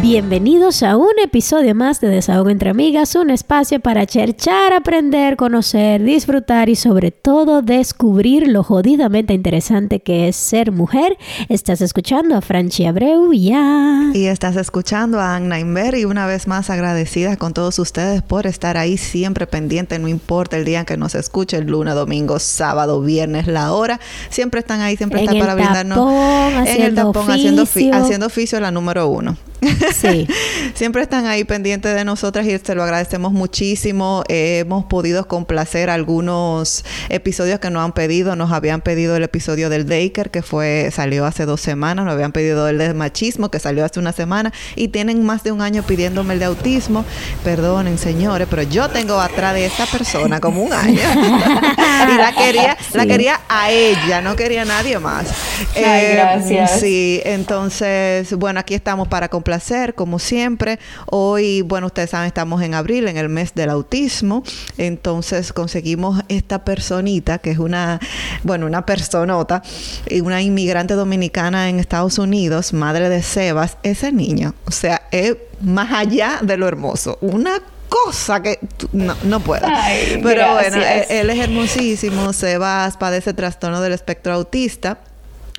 Bienvenidos a un episodio más de Desahogo entre Amigas, un espacio para cherchar, aprender, conocer, disfrutar y sobre todo descubrir lo jodidamente interesante que es ser mujer. Estás escuchando a Franchi Abreu ya. Y estás escuchando a Anna Inver y una vez más agradecida con todos ustedes por estar ahí siempre pendiente, no importa el día en que nos escuche, el lunes, domingo, sábado, viernes, la hora, siempre están ahí, siempre están para brindarnos en el tapón haciendo, haciendo oficio la número uno. Sí. Siempre están ahí pendientes de nosotras y se lo agradecemos muchísimo. hemos podido complacer algunos episodios que nos han pedido. Nos habían pedido el episodio del Daker, que fue, salió hace dos semanas. Nos habían pedido el de machismo, que salió hace una semana. Y tienen más de un año pidiéndome el de autismo. Perdonen, señores, pero yo tengo atrás de esta persona como un año. y la quería, la quería a ella, no quería a nadie más. Ay, eh, gracias. Sí, entonces, bueno, aquí estamos para complacer placer, como siempre. Hoy, bueno, ustedes saben, estamos en abril, en el mes del autismo. Entonces conseguimos esta personita, que es una, bueno, una personota, una inmigrante dominicana en Estados Unidos, madre de Sebas, ese niño. O sea, es más allá de lo hermoso. Una cosa que no, no puedo. Pero bueno, él, él, es hermosísimo. Sebas padece trastorno del espectro autista.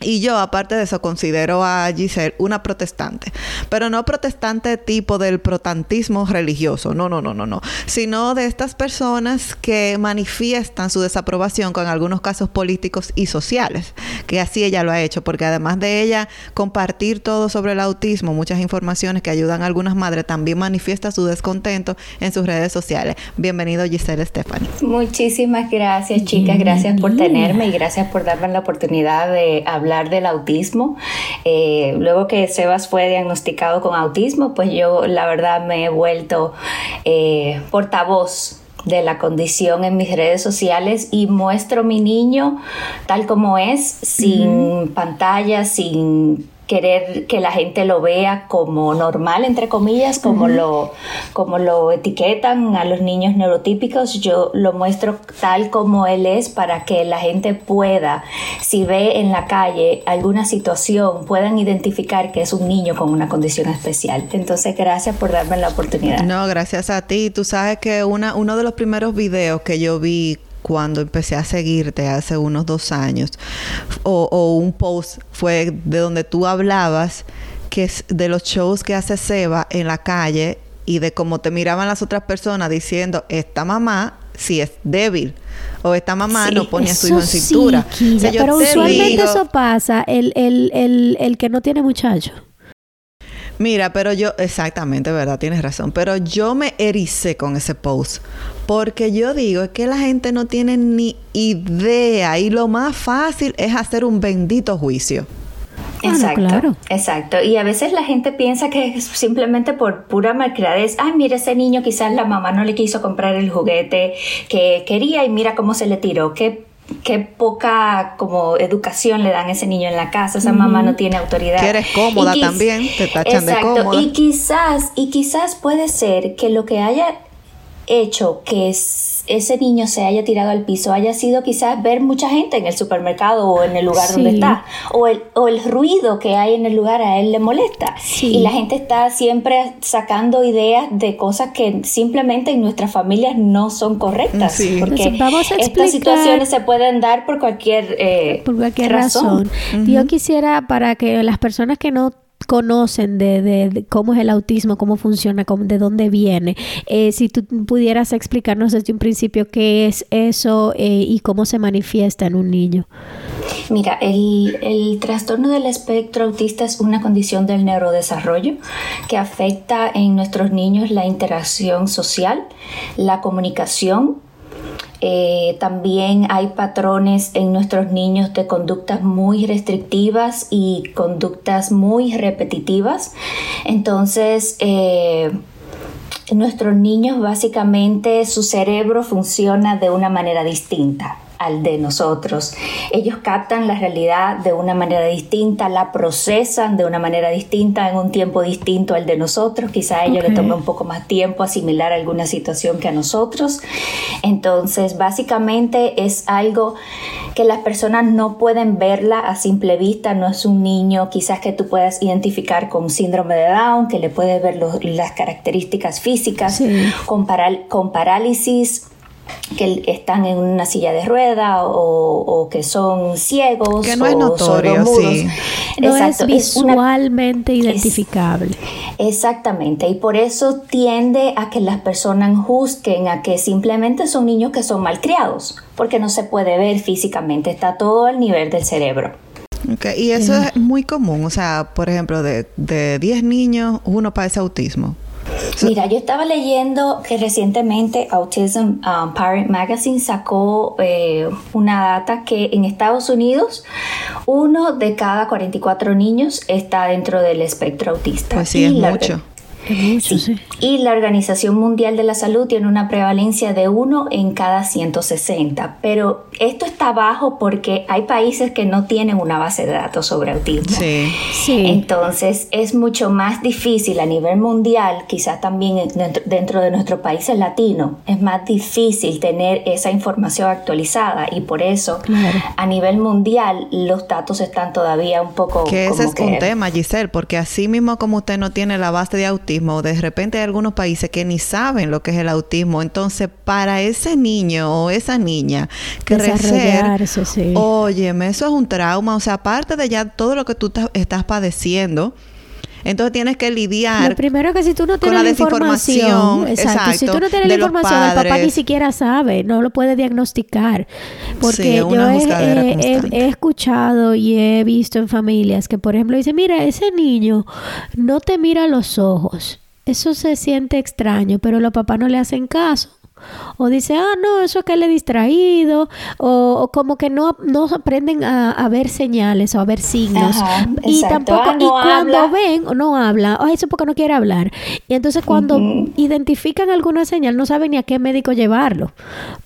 Y yo, aparte de eso, considero a Giselle una protestante. Pero no protestante tipo del protantismo religioso, no, no, no, no, no. Sino de estas personas que manifiestan su desaprobación con algunos casos políticos y sociales. Que así ella lo ha hecho. Porque además de ella compartir todo sobre el autismo, muchas informaciones que ayudan a algunas madres, también manifiesta su descontento en sus redes sociales. Bienvenido, Giselle Stephanie. Muchísimas gracias, chicas. Gracias por tenerme y gracias por darme la oportunidad de hablar del autismo. Eh, luego que Sebas fue diagnosticado con autismo, pues yo la verdad me he vuelto eh, portavoz de la condición en mis redes sociales y muestro mi niño tal como es, sin pantalla, sin querer que la gente lo vea como normal, entre comillas, como, lo, como lo etiquetan a los niños neurotípicos. Yo lo muestro tal como él es para que la gente pueda, si ve en la calle alguna situación, puedan identificar que es un niño con una condición especial. Entonces, gracias por darme la oportunidad. No, gracias a ti. Tú sabes que una, uno de los primeros videos que yo vi cuando empecé a seguirte hace unos dos años, o, un post fue de donde tú hablabas que es de los shows que hace Seba en la calle y de cómo te miraban las otras personas diciendo, esta mamá si es débil o esta mamá no pone a su hijo en cintura. pero usualmente eso pasa, el, el, el, el que no tiene muchacho. Mira, pero yo, exactamente, verdad, tienes razón. Pero yo me ericé con ese post. Porque yo digo, es que la gente no tiene ni idea. Y lo más fácil es hacer un bendito juicio. Exacto, exacto. Y a veces la gente piensa que es simplemente por pura malcriadez. Ay, mira ese niño, quizás la mamá no le quiso comprar el juguete que quería y mira cómo se le tiró. Qué qué poca como educación le dan a ese niño en la casa, esa mamá no tiene autoridad. Que eres cómoda también, te tachan de cómoda. Y quizás, y quizás puede ser que lo que haya hecho que ese niño se haya tirado al piso haya sido quizás ver mucha gente en el supermercado o en el lugar donde está, o el, o el ruido que hay en el lugar a él le molesta. Y la gente está siempre sacando ideas de cosas que simplemente en nuestras familias no son correctas. Porque estas situaciones se pueden dar por cualquier, eh, por cualquier razón. Yo quisiera para que las personas que no conocen de, cómo es el autismo, cómo funciona, de dónde viene. Eh, si tú pudieras explicarnos desde un principio qué es eso eh, y cómo se manifiesta en un niño. Mira, el, el, trastorno del espectro autista es una condición del neurodesarrollo que afecta en nuestros niños la interacción social, la comunicación, eh, también hay patrones en nuestros niños de conductas muy restrictivas y conductas muy repetitivas. Entonces, eh, nuestros niños básicamente su cerebro funciona de una manera distinta al de nosotros. Ellos captan la realidad de una manera distinta, la procesan de una manera distinta en un tiempo distinto al de nosotros. Quizá a ellos les tome un poco más tiempo asimilar alguna situación que a nosotros. Entonces, básicamente es algo que las personas no pueden verla a simple vista, no es un niño quizás que tú puedas identificar con síndrome de Down, que le puedes ver las características físicas, con, con parálisis que están en una silla de rueda o, que son ciegos que no es notorio, sí. no es visualmente identificable exactamente y por eso tiende a que las personas juzguen a que simplemente son niños que son malcriados porque no se puede ver físicamente está todo al nivel del cerebro Okay. Y eso es muy común, o sea, por ejemplo, de, de 10 niños, uno padece autismo. Mira, yo estaba leyendo que recientemente Autism um, Parent Magazine sacó eh, una data que en Estados Unidos uno de cada 44 niños está dentro del espectro autista. Pues sí, es mucho. Y la Organización Mundial de la Salud tiene una prevalencia de 1 en cada 160. Pero esto está bajo porque hay países que no tienen una base de datos sobre autismo. Sí. sí. Entonces es mucho más difícil a nivel mundial, quizás también dentro de nuestro país latino, es más difícil tener esa información actualizada y por eso a nivel mundial los datos están todavía un poco... Que ese es un tema, Giselle, porque así mismo como usted no tiene la base de autismo, de repente hay algunos países que ni saben lo que es el autismo. Entonces, para ese niño o esa niña crecer, sí. óyeme, eso es un trauma. O sea, aparte de ya todo lo que tú estás padeciendo, entonces tienes que lidiar. Lo primero que si tú no tienes la, información, exacto, si tú no tienes la información, el papá ni siquiera sabe, no lo puede diagnosticar. Porque yo he, escuchado y he visto en familias que, por ejemplo, dice, mira, ese niño no te mira a los ojos. Eso se siente extraño, pero los papás no le hacen caso. O dice, ah, no, eso es que él es distraído. O, como que no, no aprenden a, ver señales o a ver signos. y tampoco, ah, y cuando ven o no habla, oh, eso porque no quiere hablar. Y entonces cuando identifican alguna señal, no saben ni a qué médico llevarlo.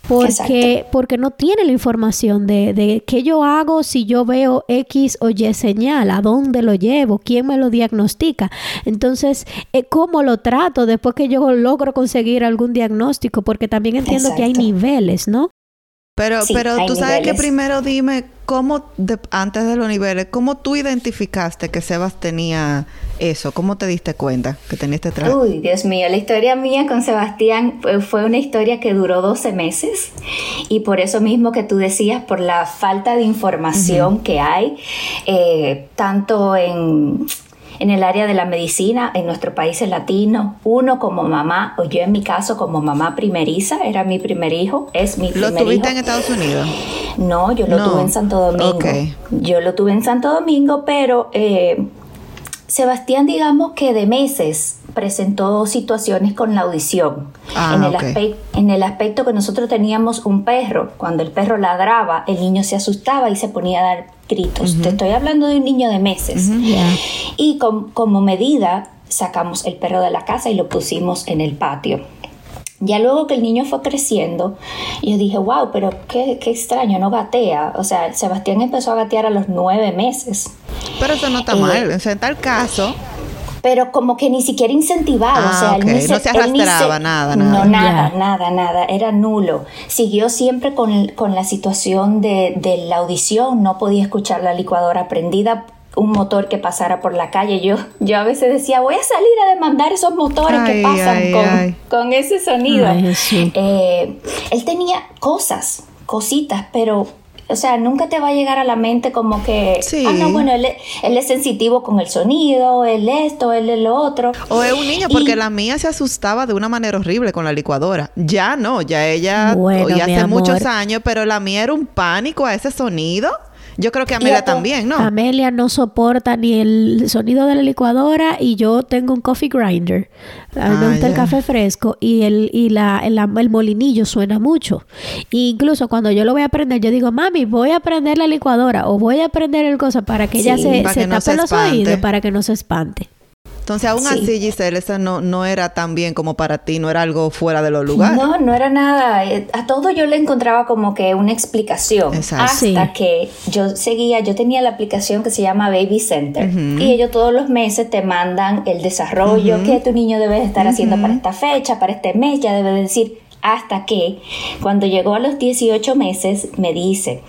Porque, porque no tiene la información de, de qué yo hago si yo veo X o Y señal, a dónde lo llevo, quién me lo diagnostica. Entonces, eh, ¿cómo lo trato después que yo logro conseguir algún diagnóstico? Porque también entiendo que hay niveles, ¿no? Pero, pero tú sabes que primero dime cómo, antes de los niveles, cómo tú identificaste que Sebas tenía eso, cómo te diste cuenta que tenía este. Uy, Dios mío, la historia mía con Sebastián fue una historia que duró 12 meses y por eso mismo que tú decías, por la falta de información que hay, eh, tanto en en el área de la medicina en nuestro país latino, uno como mamá, o yo en mi caso como mamá primeriza, era mi primer hijo, es mi primer hijo. ¿Lo tuviste en Estados Unidos? No, yo lo tuve en Santo Domingo. Yo lo tuve en Santo Domingo, pero eh, Sebastián, digamos que de meses presentó situaciones con la audición. Ah, en, el en el aspecto que nosotros teníamos un perro, cuando el perro ladraba, el niño se asustaba y se ponía a dar gritos. Te estoy hablando de un niño de meses. Y como medida sacamos el perro de la casa y lo pusimos en el patio. Ya luego que el niño fue creciendo, yo dije, wow, pero qué, qué, extraño, no gatea. O sea, Sebastián empezó a gatear a los nueve meses. Pero eso no está mal. Eh, en tal caso, pero como que ni siquiera incentivado. o sea, ah, no se arrastraba nada, nada. No, nada, nada, nada. Era nulo. Siguió siempre con, con la situación de, de, la audición. No podía escuchar la licuadora prendida un motor que pasara por la calle. Yo, yo a veces decía, voy a salir a demandar esos motores que pasan con, con, ese sonido. Eh, él tenía cosas, cositas, pero o sea, nunca te va a llegar a la mente como que, sí. ah, no, bueno, él, es sensitivo con el sonido, él esto, él es lo otro. O es un niño, porque la mía se asustaba de una manera horrible con la licuadora. Ya no, ya ella, bueno, ya hace muchos años, pero la mía era un pánico a ese sonido. Yo creo que Amelia también, ¿no? Amelia no soporta ni el sonido de la licuadora y yo tengo un coffee grinder. A mí me ah, gusta el café fresco y el y la, el, molinillo suena mucho. E incluso cuando yo lo voy a prender, yo digo, mami, voy a prender la licuadora o voy a prender el cosa para que ella se, se tape los oídos para que no se espante. Entonces, aún así, Giselle, eso no, no era tan bien como para ti, no era algo fuera de los lugares. No, no era nada. Eh, a todo yo le encontraba como que una explicación. Exacto. Hasta que yo seguía, yo tenía la aplicación que se llama Baby Center. Y ellos todos los meses te mandan el desarrollo que tu niño debe estar haciendo para esta fecha, para este mes, ya debe decir hasta que cuando llegó a los 18 meses me dice,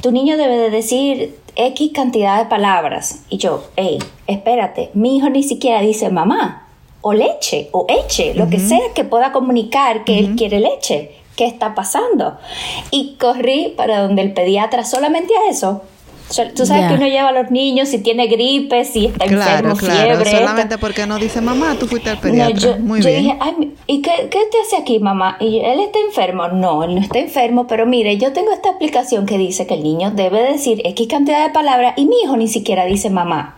tu niño debe de decir X cantidad de palabras. Y yo, hey, espérate, mi hijo ni siquiera dice mamá, o leche, o eche, lo que sea que pueda comunicar que él quiere leche. ¿Qué está pasando? Y corrí para donde el pediatra solamente a eso. Tú sabes que uno lleva a los niños si tiene gripe, si está enfermo, claro, fiebre. Solamente porque no dice mamá, tú fuiste al pediatra. yo, Muy yo bien. dije, Ay, ¿y qué, qué te hace aquí, mamá? Y yo, él está enfermo. No, él no está enfermo, pero mire, yo tengo esta aplicación que dice que el niño debe decir X cantidad de palabras y mi hijo ni siquiera dice mamá.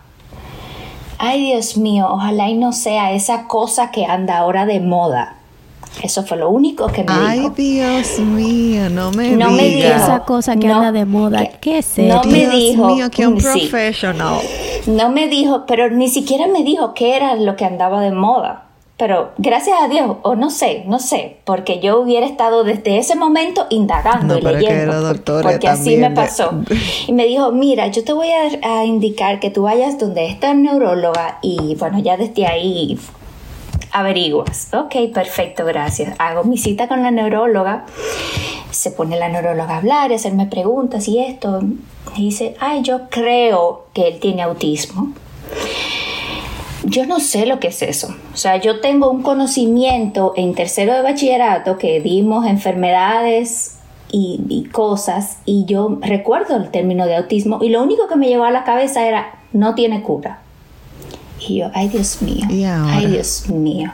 Ay, Dios mío, ojalá y no sea esa cosa que anda ahora de moda. Eso fue lo único que me Ay, dijo. Dios mío, no me No me digas. dijo. Esa cosa que No, anda de moda. que- ¿Qué es no eso? me Dios dijo, mío, que un sí. professional. No me dijo, pero ni siquiera me dijo qué era lo que andaba de moda. Pero gracias a Dios, o no sé, no sé, porque yo hubiera estado desde ese momento indagando No, y leyendo, porque así me pasó. Y me dijo, mira, yo te voy a, a indicar que tú vayas donde está el neuróloga y bueno, ya desde ahí averiguas. Ok, perfecto, gracias. Hago mi cita con la neuróloga. Se pone la neuróloga a hablar, a hacerme preguntas y esto. Dice, ay, yo creo que él tiene autismo. Yo no sé lo que es eso. O sea, yo tengo un conocimiento en tercero de bachillerato que dimos enfermedades y, y cosas y yo recuerdo el término de autismo y lo único que me llegó a la cabeza era no tiene cura. Y yo, ay Dios mío, ay Dios mío.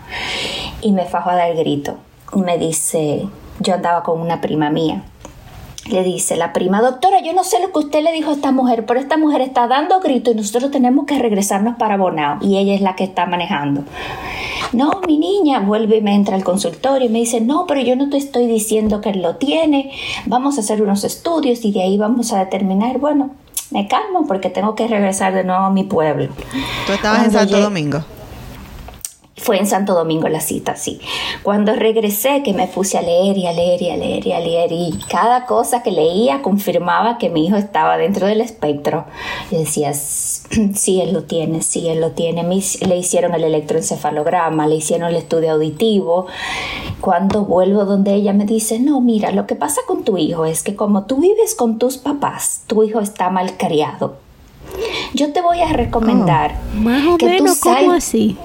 Y me fajo a dar el grito. Y me dice, yo andaba con una prima mía. Le dice la prima, doctora, yo no sé lo que usted le dijo a esta mujer, pero esta mujer está dando grito y nosotros tenemos que regresarnos para Bonao. Y ella es la que está manejando. No, mi niña, vuelve y me entra al consultorio y me dice, no, pero yo no te estoy diciendo que lo tiene, vamos a hacer unos estudios y de ahí vamos a determinar, bueno, me calmo porque tengo que regresar de nuevo a mi pueblo. Tú estabas en Cuando Santo llegué- Domingo. Fue en Santo Domingo la cita, sí. Cuando regresé, que me puse a leer y a leer y a leer y a leer, y cada cosa que leía confirmaba que mi hijo estaba dentro del espectro. Y decía, sí, él lo tiene, sí, él lo tiene. Le hicieron el electroencefalograma, le hicieron el estudio auditivo. Cuando vuelvo donde ella me dice, no, mira, lo que pasa con tu hijo es que como tú vives con tus papás, tu hijo está mal criado. Yo te voy a recomendar Más o que tú menos, ¿cómo sal- así?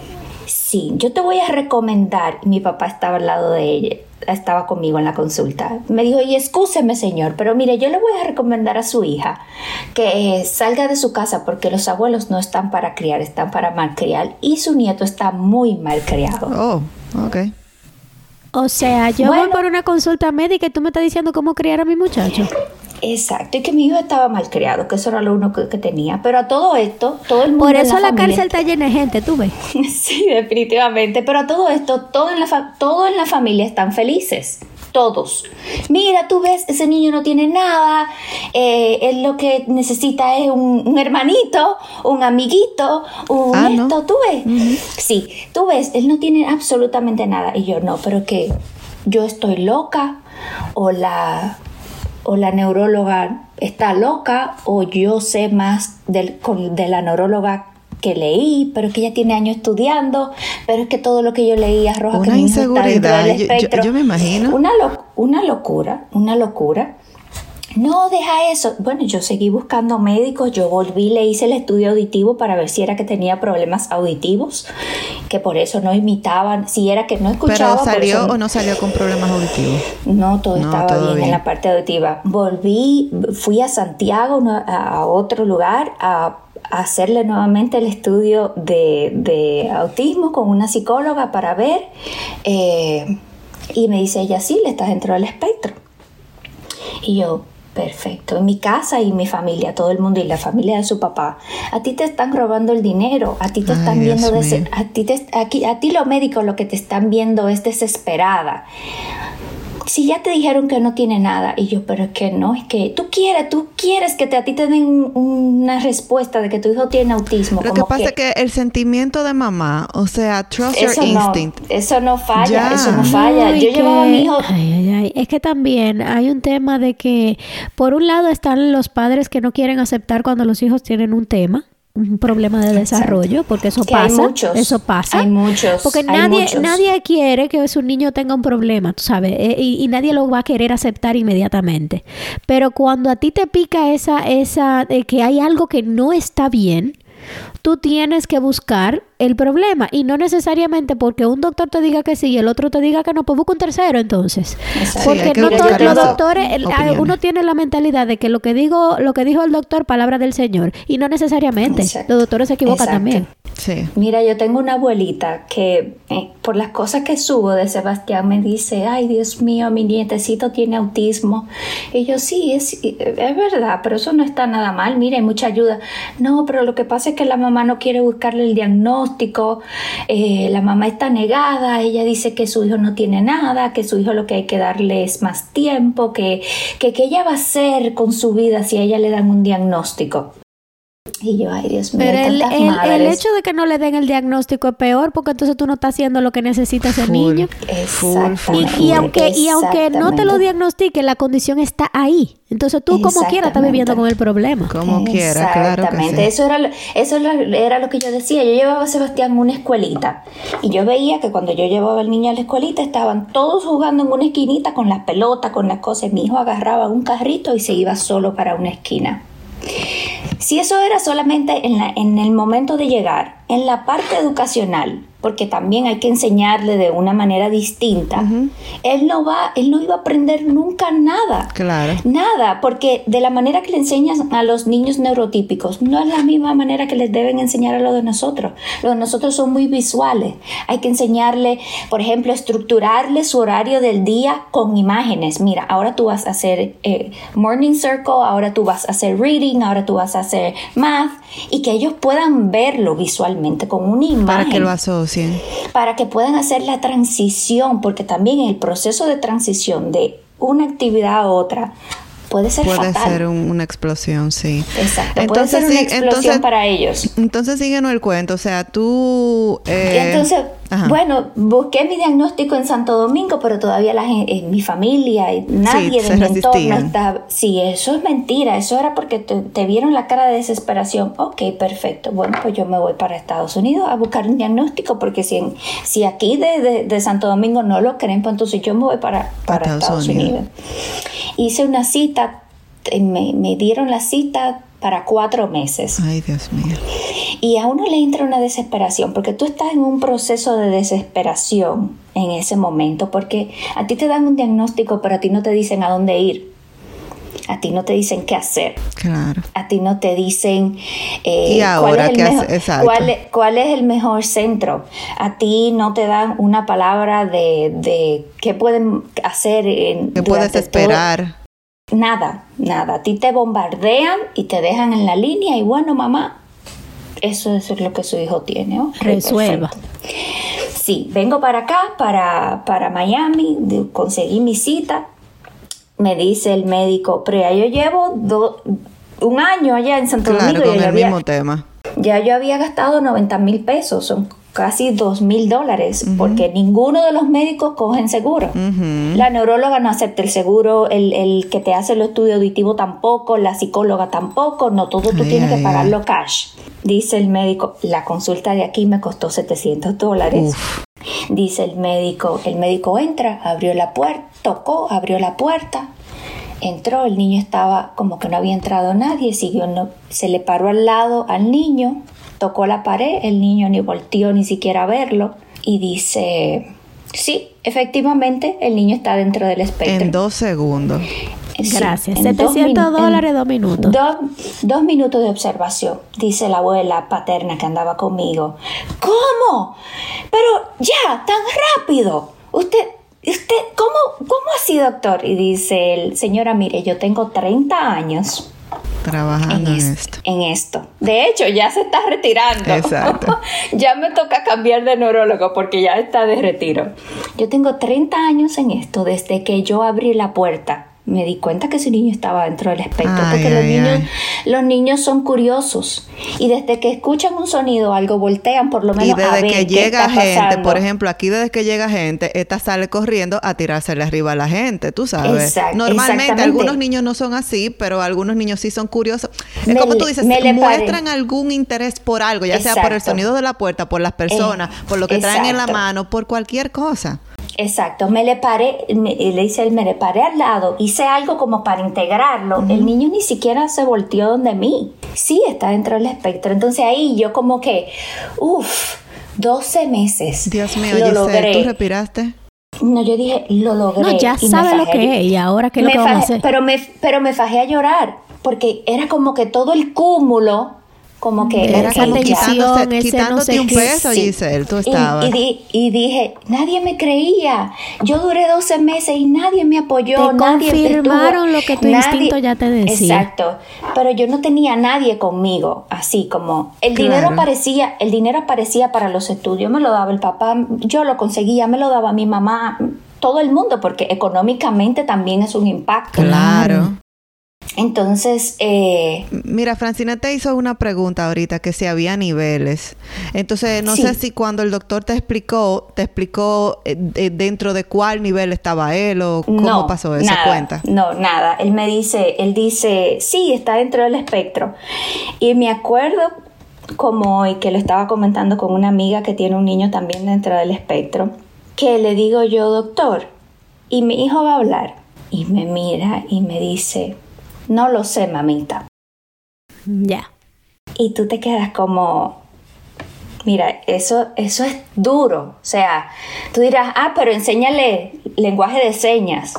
Sí, yo te voy a recomendar. Mi papá estaba al lado de ella, estaba conmigo en la consulta. Me dijo, y excúseme, señor, pero mire, yo le voy a recomendar a su hija que eh, salga de su casa porque los abuelos no están para criar, están para malcriar y su nieto está muy mal criado. Oh, ok. O sea, yo Bueno. voy por una consulta médica y tú me estás diciendo cómo criar a mi muchacho. Exacto, y que mi hijo estaba mal criado, que eso era lo único que tenía. Pero a todo esto, todo el mundo. Por en eso la, familia- cárcel está llena de gente, tú ves. Sí, definitivamente. Pero a todo esto, todo en la, todo en la familia están felices. Todos. Mira, tú ves, ese niño no tiene nada. eh, él lo que necesita es un, un hermanito, un amiguito, un Ah, ¿no? esto. ¿Tú ves? Sí, tú ves, él no tiene absolutamente nada. Y yo, no, pero que yo estoy loca o la o la neuróloga está loca o yo sé más del, con- de la neuróloga que leí, pero que ella tiene años estudiando, pero es que todo lo que yo leí arroja que Una mi hijo está inseguridad, del yo- yo- espectro. yo me imagino. Una, lo- una locura, una locura. No, deja eso. Bueno, yo seguí buscando médicos, yo volví, le hice el estudio auditivo para ver si era que tenía problemas auditivos, que por eso no imitaban, si era que no escuchaba. Pero salió eso o no salió con problemas auditivos. no, todo No, estaba todo bien, bien. en la parte auditiva. Volví, fui a Santiago, a otro lugar, a, a hacerle nuevamente el estudio de, de autismo con una psicóloga para ver. eh, y me dice ella, sí, le estás dentro del espectro. Y yo, perfecto. En mi casa y mi familia, todo el mundo y la familia de su papá, a ti te están robando el dinero, a ti te Ay, están viendo, Dios a ti, te, aquí, a ti los médicos lo que te están viendo es desesperada. Si ya te dijeron que no tiene nada, y yo, pero es que no, es que tú quieres, tú quieres que te, a ti te den una respuesta de que tu hijo tiene autismo. Lo que pasa es que el sentimiento de mamá, o sea, trust your instinct. eso no falla, eso no falla. yo llevaba a mi hijo. Ay, ay, ay. Es que también hay un tema de que, por un lado, están los padres que no quieren aceptar cuando los hijos tienen un tema un problema de desarrollo, porque eso pasa. Hay muchos, eso pasa. Hay muchos. Porque nadie, nadie quiere que su niño tenga un problema, tú sabes, eh, y, nadie lo va a querer aceptar inmediatamente. Pero cuando a ti te pica esa, esa, de que hay algo que no está bien, tú tienes que buscar el problema y no necesariamente porque un doctor te diga que sí y el otro te diga que no, pues busca un tercero entonces. porque no todos los doctores, uno tiene la mentalidad de que lo que digo, lo que dijo el doctor, palabra del Señor y no necesariamente. Los doctores se equivocan también. Mira, yo tengo una abuelita que eh, por las cosas que subo de Sebastián me dice, ay Dios mío, mi nietecito tiene autismo. Y yo sí, es, es verdad, pero eso no está nada mal, mira, hay mucha ayuda. No, pero lo que pasa es que la mamá no quiere buscarle el diagnóstico, eh, la mamá está negada, ella dice que su hijo no tiene nada, que su hijo lo que hay que darle es más tiempo, que, que, que ella va a hacer con su vida si a ella le dan un diagnóstico. Y yo, ay Dios mío. Pero el, el, hecho de que no le den el diagnóstico es peor porque entonces tú no estás haciendo lo que necesita ese niño. Exactamente. Y, aunque, y aunque no te lo diagnostique, la condición está ahí. Entonces tú como quiera estás viviendo con el problema. Como quiera, claro. Exactamente. Eso, era, eso era lo que yo decía. Yo llevaba a Sebastián en una escuelita y yo veía que cuando yo llevaba al niño a la escuelita estaban todos jugando en una esquinita con las pelotas, con las cosas. Mi hijo agarraba un carrito y se iba solo para una esquina. Si eso era solamente en, la, en el momento de llegar, en la parte educacional, porque también hay que enseñarle de una manera distinta, él no va, él no iba a aprender nunca nada. Claro. Nada, porque de la manera que le enseñas a los niños neurotípicos, no es la misma manera que les deben enseñar a los de nosotros. Los de nosotros son muy visuales. Hay que enseñarle, por ejemplo, estructurarle su horario del día con imágenes. Mira, ahora tú vas a hacer eh, morning circle, ahora tú vas a hacer reading, ahora tú vas a hacer math, y que ellos puedan verlo visualmente con una imagen. Para que lo asocien. Para que puedan hacer la transición, porque también el proceso de transición de una actividad a otra puede ser puede ser una explosión sí. Exacto entonces, puede ser una explosión para ellos. entonces síguenos el cuento o sea tú eh, entonces bueno, busqué mi diagnóstico en Santo Domingo, pero todavía la en mi familia, y nadie de mi entorno estaba. Sí, eso es mentira. Eso era porque te, vieron la cara de desesperación. Ok, perfecto. Bueno, pues yo me voy para Estados Unidos a buscar un diagnóstico, porque si, si aquí de, Santo Domingo no lo creen, pues entonces yo me voy para, para Estados, Unidos. Hice una cita, eh, me, me dieron la cita para cuatro meses. Ay, Dios mío. Y a uno le entra una desesperación, porque tú estás en un proceso de desesperación en ese momento, porque a ti te dan un diagnóstico, pero a ti no te dicen a dónde ir. A ti no te dicen qué hacer. Claro. A ti no te dicen eh, cuál, es el mejor, cuál, es el mejor centro. A ti no te dan una palabra de, de qué pueden hacer. En, ¿Qué puedes esperar? Nada, nada. A ti te bombardean y te dejan en la línea y bueno, mamá, eso, es lo que su hijo tiene. Resuelva. Sí, vengo para acá, para, para Miami, conseguí mi cita. Me dice el médico, pero ya yo llevo un año allá en Santo Domingo. Con el mismo tema. Ya yo había gastado 90 mil pesos, son casi dos mil dólares, porque ninguno de los médicos cogen seguro. La neuróloga no acepta el seguro, el, que te hace el estudio auditivo tampoco, la psicóloga tampoco, no, todo tú tienes que pagarlo cash. Dice el médico, la consulta de aquí me costó 700 dólares. Dice el médico, el médico entra, abrió la puerta, tocó, abrió la puerta, entró, el niño estaba como que no había entrado nadie, siguió, no, se le paró al lado al niño, tocó la pared, el niño ni volteó ni siquiera a verlo y dice, sí, efectivamente, el niño está dentro del espectro. En dos segundos. Gracias. 700 dólares, dos minutos. dos minutos de observación, dice la abuela paterna que andaba conmigo. ¿Cómo? Pero ya, tan rápido. Usted, usted, ¿cómo, cómo así, doctor? Y dice el señora, mire, yo tengo 30 años Trabajando en, esto. En esto. De hecho, ya se está retirando. Exacto. ya me toca cambiar de neurólogo porque ya está de retiro. Yo tengo 30 años en esto desde que yo abrí la puerta me di cuenta que ese niño estaba dentro del espectro, porque los, niños, los niños son curiosos y desde que escuchan un sonido algo voltean por lo menos y desde a ver que llega gente, pasando. por ejemplo, aquí desde que llega gente, esta sale corriendo a tirársele arriba a la gente, tú sabes. Exact- Normalmente algunos niños no son así, pero algunos niños sí son curiosos. Es como tú dices, muestran algún interés por algo, ya sea por el sonido de la puerta, por las personas, Eh, por lo que traen en la mano, por cualquier cosa. Exacto, me le paré, me- y le dice él, me le paré al lado, hice algo como para integrarlo. El niño ni siquiera se volteó donde mí. Sí, está dentro del espectro. Entonces ahí yo como que, uff, 12 meses. Dios mío, lo Giselle, logré. ¿tú respiraste? No, yo dije, lo logré. No, ya y sabe lo que es y ahora qué es lo Me que vamos a fajé- hacer. Pero me, pero me fajé a llorar, porque era como que todo el cúmulo, como que... Era esa como ya. tensión, quitándote, quitándote no un sé peso, Sí. Giselle, tú Y- estabas. Y, di- y dije, nadie me creía. Yo duré 12 meses y nadie me apoyó. Te nadie confirmaron lo que tu instinto ya te decía. Exacto. Pero yo no tenía nadie conmigo, así como el Claro. dinero aparecía, el dinero aparecía para los estudios, me lo daba el papá, yo lo conseguía, me lo daba mi mamá, todo el mundo, porque económicamente también es un impacto. Claro. Entonces, eh, Mira, Francina te hizo una pregunta ahorita que si había niveles. Entonces, no Sí. sé si cuando el doctor te explicó, te explicó eh, de- dentro de cuál nivel estaba él o cómo no, pasó esa nada, cuenta. No, nada. Él me dice, él dice, sí, está dentro del espectro. Y me acuerdo como hoy que lo estaba comentando con una amiga que tiene un niño también dentro del espectro, que le digo yo, doctor, y mi hijo va a hablar. Y me mira y me dice, no lo sé, mamita. Ya. Y tú te quedas como, mira, eso, eso es duro. O sea, tú dirás, ah, pero enséñale lenguaje de señas.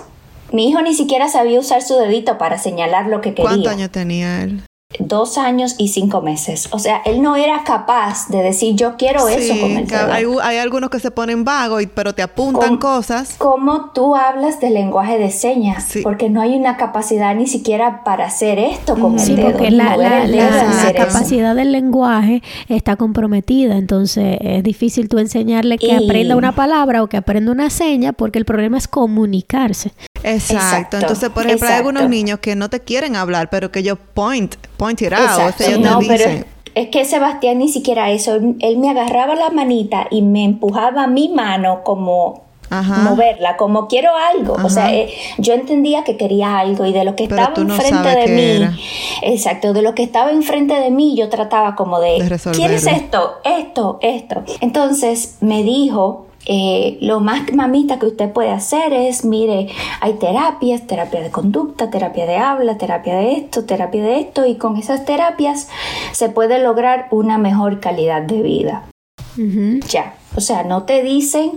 Mi hijo ni siquiera sabía usar su dedito para señalar lo que quería. ¿Cuántos años tenía él? Dos años y cinco meses. O sea, él no era capaz de decir yo quiero eso Sí, con el dedo. hay, hay algunos que se ponen vagos, y- pero te apuntan ¿Cómo? cosas. ¿Cómo tú hablas de lenguaje de señas? Sí. Porque no hay una capacidad ni siquiera para hacer esto con el Sí, dedo. porque ni la, mover la- el dedo la- y la eso. capacidad del lenguaje está comprometida, entonces es difícil tú enseñarle que Y- aprenda una palabra o que aprenda una seña porque el problema es comunicarse. Exacto. Exacto, Entonces, por ejemplo, hay algunos niños que no te quieren hablar, pero que ellos point, point it out. Exacto. O sea, ellos no, pero dicen. es, que Sebastián ni siquiera eso. Él, me agarraba la manita y me empujaba mi mano como Ajá. moverla, como quiero algo. O sea, eh, yo entendía que quería algo y de lo que Pero estaba no enfrente de mí, era. exacto, de lo que estaba enfrente de mí, yo trataba como de, De. ¿quieres esto? Esto, esto. Entonces me dijo, eh, lo más mamita que usted puede hacer es, mire, hay terapias, terapia de conducta, terapia de habla, terapia de esto, terapia de esto, y con esas terapias se puede lograr una mejor calidad de vida. Ya, o sea, no te dicen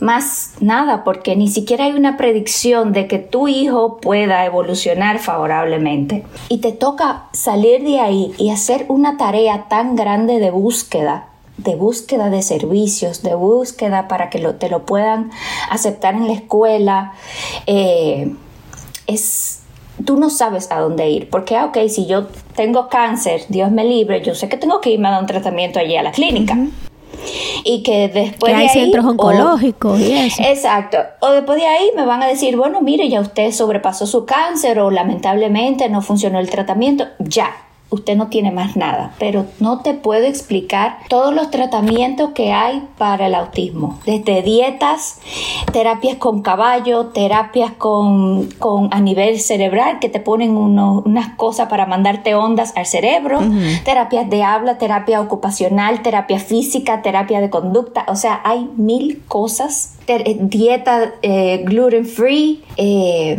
más nada porque ni siquiera hay una predicción de que tu hijo pueda evolucionar favorablemente. Y te toca salir de ahí y hacer una tarea tan grande de búsqueda de búsqueda de servicios, de búsqueda para que lo, te lo puedan aceptar en la escuela, eh, es, tú no sabes a dónde ir, porque, ah, ok, si yo tengo cáncer, Dios me libre, yo sé que tengo que irme a dar un tratamiento allí a la clínica. Y que después que hay de ahí, centros o- oncológicos y eso. Exacto. O después de ahí me van a decir, bueno, mire, ya usted sobrepasó su cáncer o lamentablemente no funcionó el tratamiento. Ya, usted no tiene más nada. Pero no te puedo explicar todos los tratamientos que hay para el autismo. Desde dietas, terapias con caballo, terapias con, con a nivel cerebral que te ponen uno- unas cosas para mandarte ondas al cerebro, terapias de habla, terapia ocupacional, terapia física, terapia de conducta. O sea, hay mil cosas. Eh, dieta eh, gluten free, eh,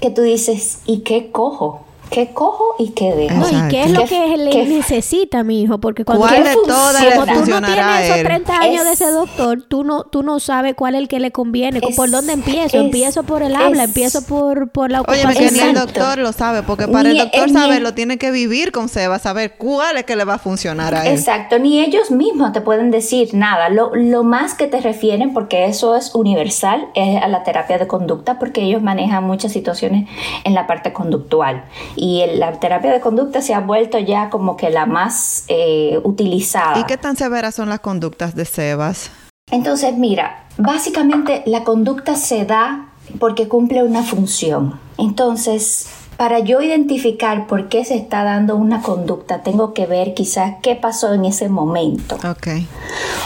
que tú dices, ¿y qué cojo? ¿Qué cojo y qué dejo? No, ¿y qué es lo ¿Qué- que él qué- necesita, mi hijo? Porque cuando ¿Cuál tú- de todas le tú no tienes esos él? 30 años de Es- ese doctor, tú no, tú no sabes cuál es el que le conviene. Es- ¿Por dónde empiezo? es- empiezo por el habla, empiezo por, por la Oye, ocupación. que ni el doctor lo sabe, porque para Ni- el doctor saberlo tiene que vivir con Seba, saber cuál es que le va a funcionar a él. Exacto, ni ellos mismos te pueden decir nada. Lo, lo más que te refieren, porque eso es universal, es a la terapia de conducta, porque ellos manejan muchas situaciones en la parte conductual. Y la terapia de conducta se ha vuelto ya como que la más eh, utilizada. ¿Y qué tan severas son las conductas de Sebas? Entonces, mira, básicamente la conducta se da porque cumple una función. Entonces, para yo identificar por qué se está dando una conducta, tengo que ver quizás qué pasó en ese momento. Okay.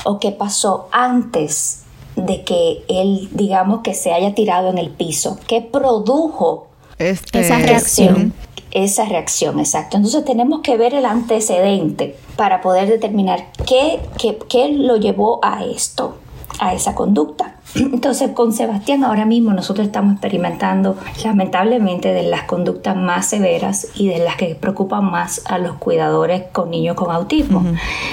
O qué pasó antes de que él, digamos, que se haya tirado en el piso. ¿Qué produjo este... esa reacción? Esa reacción, exacto. Entonces tenemos que ver el antecedente para poder determinar qué, qué, qué lo llevó a esto, a esa conducta. Entonces, con Sebastián ahora mismo nosotros estamos experimentando lamentablemente de las conductas más severas y de las que preocupan más a los cuidadores con niños con autismo.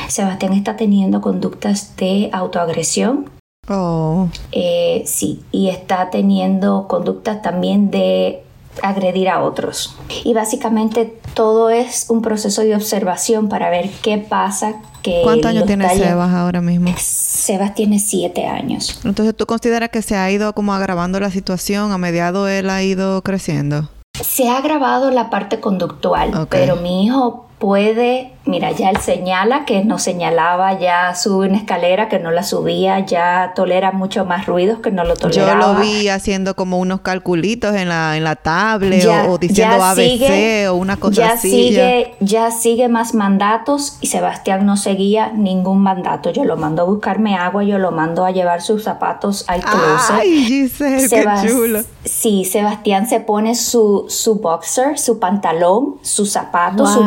Sebastián está teniendo conductas de autoagresión. Oh. Eh, sí, y está teniendo conductas también de agredir a otros. Y básicamente todo es un proceso de observación para ver qué pasa. Que ¿Cuántos años tiene Sebas ahora mismo? Sebas tiene siete años. Entonces, ¿tú consideras que se ha ido como agravando la situación? ¿A mediado él ha ido creciendo? Se ha agravado la parte conductual, pero mi hijo puede, mira, ya él señala que no señalaba, ya sube una escalera que no la subía, ya tolera mucho más ruidos que no lo toleraba. Yo lo vi haciendo como unos calculitos en la, en la tablet o, diciendo ABC o una cosa ya así. Sigue, ya. sigue más mandatos y Sebastián no seguía ningún mandato. Yo lo mando a buscarme agua, yo lo mando a llevar sus zapatos al closet. Ay, Giselle, qué chulo. Sí, Sebastián se pone su, su boxer, su pantalón, sus zapatos, su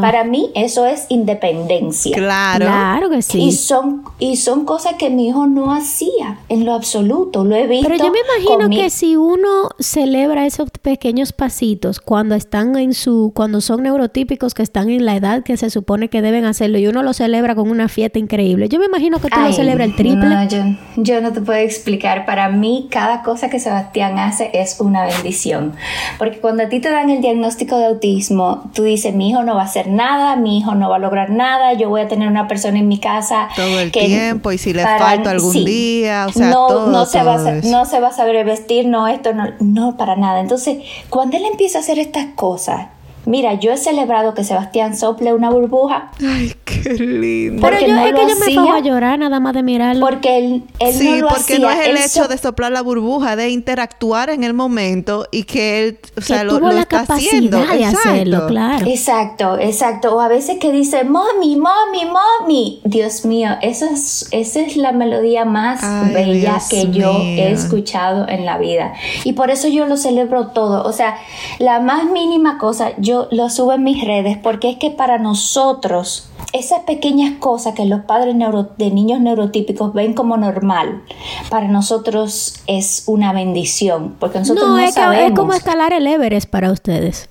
para mí eso es independencia. Claro. Claro que sí. Y son, y son cosas que mi hijo no hacía en lo absoluto. Lo he visto. Pero yo me imagino que si uno celebra esos pequeños pasitos cuando están en su, cuando son neurotípicos que están en la edad que se supone que deben hacerlo y uno lo celebra con una fiesta increíble. Yo me imagino que tú lo celebras el triple. No, yo, yo no te puedo explicar. Para mí, cada cosa que Sebastián hace es una bendición. Porque cuando a ti te dan el diagnóstico de autismo, tú dices, mi hijo no va a hacer nada, mi hijo no va a lograr nada, yo voy a tener una persona en mi casa todo el tiempo y si le falta algún día, o sea, no, todo, no se va a, no se va a saber vestir, no esto no, no para nada. Entonces, cuando él empieza a hacer estas cosas, Mira, yo he celebrado que Sebastián sople una burbuja. Ay, qué lindo. Pero yo, es que yo me pongo a llorar nada más de mirarlo. Porque él, él sí, no lo porque hacía. no es el él hecho so- de soplar la burbuja, de interactuar en el momento y que él, o sea, que lo, tuvo lo la está capacidad haciendo. de hacerlo, Exacto. claro. Exacto, exacto. O a veces que dice, mami, mami, mami. Dios mío, esa es, esa es la melodía más Ay, bella Dios que yo he escuchado en la vida. Y por eso yo lo celebro todo. O sea, la más mínima cosa, yo lo subo en mis redes porque es que para nosotros, esas pequeñas cosas que los padres neuro- de niños neurotípicos ven como normal, para nosotros es una bendición. Porque nosotros no, no, es, que- sabemos es como escalar el Everest para ustedes.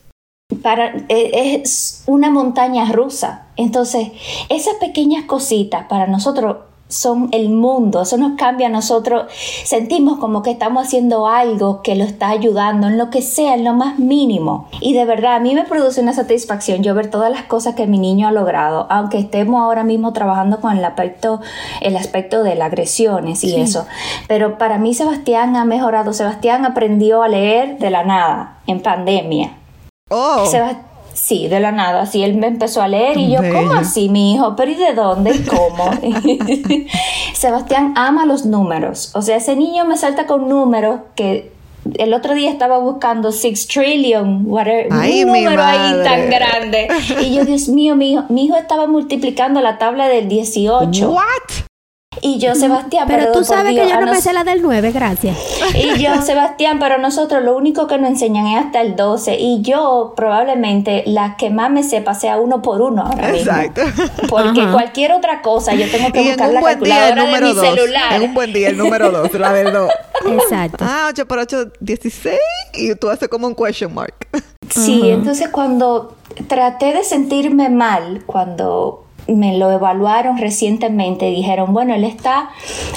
para eh, es una montaña rusa. Entonces, esas pequeñas cositas para nosotros son el mundo, eso nos cambia a nosotros, sentimos como que estamos haciendo algo que lo está ayudando en lo que sea, en lo más mínimo. Y de verdad, a mí me produce una satisfacción yo ver todas las cosas que mi niño ha logrado, aunque estemos ahora mismo trabajando con el aspecto, el aspecto de las agresiones y eso. Pero para mí Sebastián ha mejorado, Sebastián aprendió a leer de la nada en pandemia. Oh, Sebas- sí, de la nada. Así él me empezó a leer y yo, Bello. ¿cómo así, mi hijo? ¿Pero y de dónde y cómo? Sebastián ama los números. O sea, ese niño me salta con números que el otro día estaba buscando six trillion, whatever, Ay, un número ahí tan grande. Y yo, Dios mío, mi hijo, mi hijo estaba multiplicando la tabla del 18. what? Y yo, Sebastián, Pero pero tú por sabes Dios, que yo no me sé la del 9, gracias. y yo, Sebastián, pero nosotros lo único que nos enseñan es hasta el 12 y yo probablemente la que más me sepa sea uno por uno ahora mismo. Exacto. Porque Ajá. cualquier otra cosa yo tengo que Y en buscar un la buen día el calculadora de mi 2. celular. En un buen día el número 2, la del 2. Exacto. Ah, 8 por 8, 16. Y tú haces como un question mark. Sí, entonces cuando traté de sentirme mal, cuando me lo evaluaron recientemente, dijeron, bueno, él está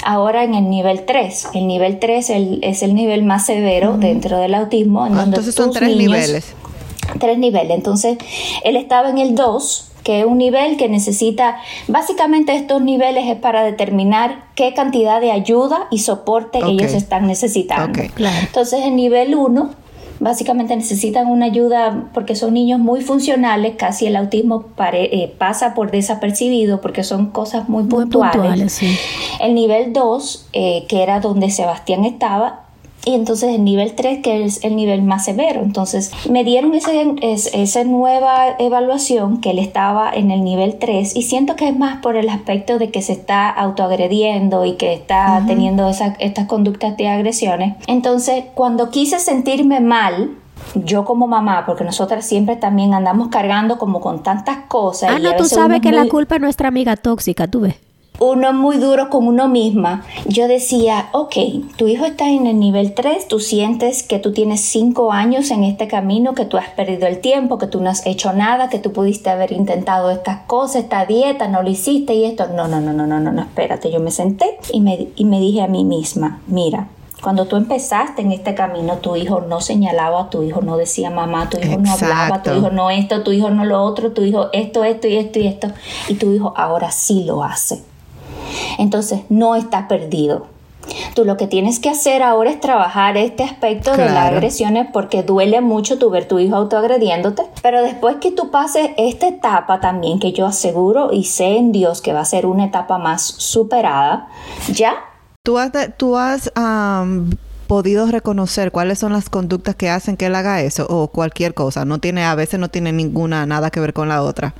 ahora en el nivel 3. El nivel 3 el- es el nivel más severo dentro del autismo. En Entonces son tres niños- niveles. tres niveles. Entonces, él estaba en el 2, que es un nivel que necesita, básicamente estos niveles es para determinar qué cantidad de ayuda y soporte ellos están necesitando. Claro. Entonces, en nivel 1, básicamente necesitan una ayuda porque son niños muy funcionales, casi el autismo eh, pasa por desapercibido porque son cosas muy, puntuales. El nivel 2, eh, que era donde Sebastián estaba, y entonces el nivel 3, que es el nivel más severo. Entonces me dieron ese, esa nueva evaluación que él estaba en el nivel 3 y siento que es más por el aspecto de que se está autoagrediendo y que está teniendo estas conductas de agresiones. Entonces cuando quise sentirme mal, yo como mamá, porque nosotras siempre también andamos cargando como con tantas cosas. Ah, no, tú sabes que la culpa es nuestra amiga tóxica, tú ves uno es muy duro con uno misma, yo decía, ok, tu hijo está en el nivel 3, tú sientes que tú tienes 5 años en este camino, que tú has perdido el tiempo, que tú no has hecho nada, que tú pudiste haber intentado estas cosas, esta dieta, no lo hiciste y esto. No, no, no, no, no, no, no, espérate, yo me senté y me, y me dije a mí misma, mira, cuando tú empezaste en este camino, tu hijo no señalaba, tu hijo no decía mamá, tu hijo no hablaba, tu hijo no esto, tu hijo no lo otro, tu hijo esto, esto y esto y esto. Y tu hijo ahora sí lo hace. Entonces no está perdido. Tú lo que tienes que hacer ahora es trabajar este aspecto de las agresiones porque duele mucho tu ver tu hijo autoagrediéndote, pero después que tú pases esta etapa también que yo aseguro y sé en Dios que va a ser una etapa más superada, ya. Tú has, tú has podido reconocer cuáles son las conductas que hacen que él haga eso o cualquier cosa, no tiene a veces no tiene ninguna nada que ver con la otra.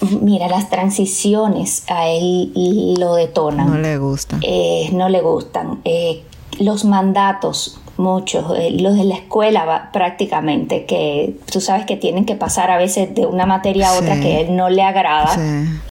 Mira, las transiciones a él lo detonan. No le gustan. Eh, no le gustan. Eh, los mandatos, muchos, eh, los de la escuela prácticamente, que tú sabes que tienen que pasar a veces de una materia a otra que a él no le agrada.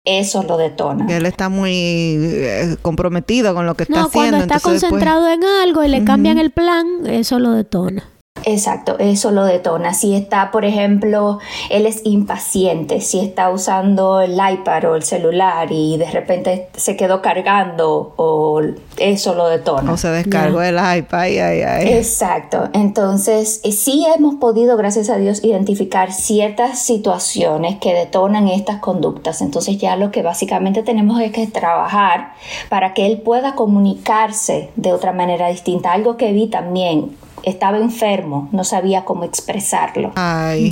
Eso lo detona. él está muy comprometido con lo que está haciendo. Cuando está concentrado en algo y le cambian el plan, eso lo detona. Exacto, eso lo detona. Si está, por ejemplo, él es impaciente, si está usando el iPad o el celular y de repente se quedó cargando o eso lo detona. O se descargó el iPad. Ay, ay, Exacto. Entonces, eh, sí hemos podido, gracias a Dios, identificar ciertas situaciones que detonan estas conductas. Entonces ya lo que básicamente tenemos es que trabajar para que él pueda comunicarse de otra manera distinta. Algo que vi también estaba enfermo, no sabía cómo expresarlo.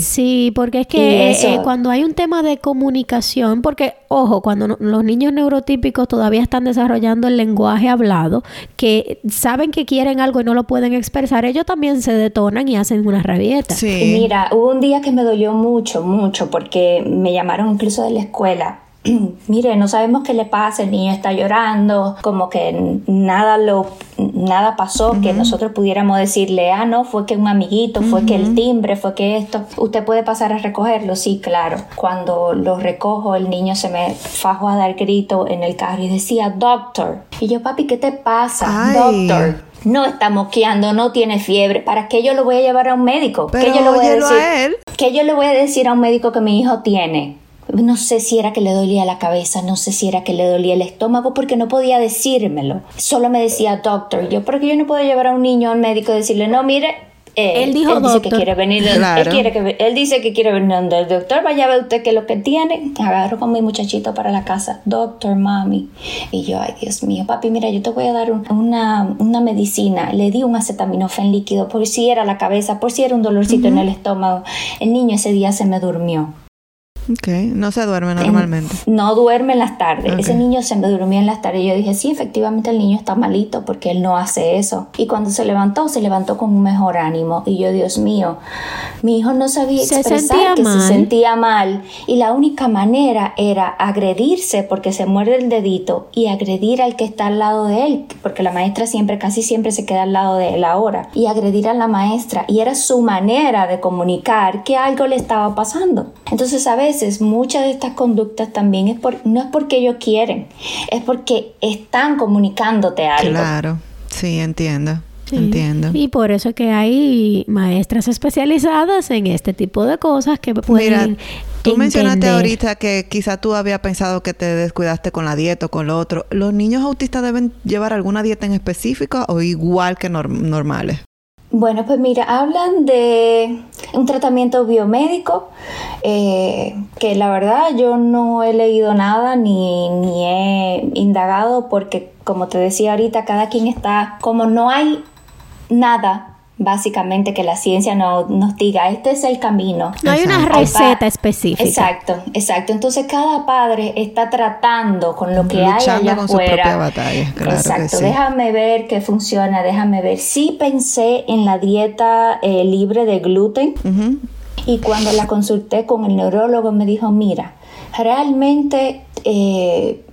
Sí, porque es que eh, eh, cuando hay un tema de comunicación, porque ojo, cuando los niños neurotípicos todavía están desarrollando el lenguaje hablado, que saben que quieren algo y no lo pueden expresar, ellos también se detonan y hacen una rabieta. Sí. Mira, hubo un día que me dolió mucho, mucho, porque me llamaron incluso de la escuela mire, no sabemos qué le pasa, el niño está llorando, como que nada lo nada pasó que nosotros pudiéramos decirle, ah, no, fue que un amiguito, fue que el timbre, fue que esto. ¿Usted puede pasar a recogerlo? Sí, claro. Cuando lo recojo, el niño se me fajó a dar grito en el carro y decía, doctor. Y yo, papi, ¿qué te pasa? Doctor no está moqueando, no tiene fiebre, ¿para qué yo lo voy a llevar a un médico? ¿Qué yo le voy a decir? A él. ¿Qué yo le voy a decir a un médico que mi hijo tiene? No sé si era que le dolía la cabeza, no sé si era que le dolía el estómago, porque no podía decírmelo. Solo me decía doctor. Yo, porque yo no puedo llevar a un niño al médico y decirle, no, mire, eh, él dijo dice que quiere venir él, quiere que, él dice que quiere venir donde el doctor vaya a ver usted que lo que tiene. Agarro con mi muchachito para la casa doctor mami y yo ay Dios mío papi mira yo te voy a dar una, una, medicina le di un acetaminofén líquido por si era la cabeza por si era un dolorcito en el estómago. El niño ese día se me durmió Ok, no se duerme normalmente. no duerme en las tardes. Ese niño se me durmió en las tardes. Y yo dije, sí, efectivamente el niño está malito porque él no hace eso. Y cuando se levantó, se levantó con un mejor ánimo. Y yo, Dios mío, mi hijo no sabía expresar que se sentía mal. Y la única manera era agredirse porque se muerde el dedito y agredir al que está al lado de él. Porque la maestra siempre, casi siempre se queda al lado de él ahora. Y agredir a la maestra. Y era su manera de comunicar que algo le estaba pasando. Entonces, a veces muchas de estas conductas también es por, no es porque ellos quieren, es porque están comunicándote algo. Claro, sí, entiendo. Entiendo. Y por eso que hay maestras especializadas en este tipo de cosas que pueden. Mira, tú mencionaste ahorita que quizá tú habías pensado que te descuidaste con la dieta o con lo otro. ¿Los niños autistas deben llevar alguna dieta en específico o igual que normales? Bueno, pues mira, hablan de un tratamiento biomédico eh, que la verdad yo no he leído nada ni, ni he indagado porque como te decía ahorita, cada quien está, como no hay nada básicamente que la ciencia no, nos diga, este es el camino. No hay una receta específica. Exacto, exacto. Entonces cada padre está tratando con lo que hay allá con afuera. su propia batalla. Claro exacto, que sí. déjame ver qué funciona, déjame ver. Sí pensé en la dieta eh, libre de gluten y cuando la consulté con el neurólogo me dijo, mira, realmente... eh,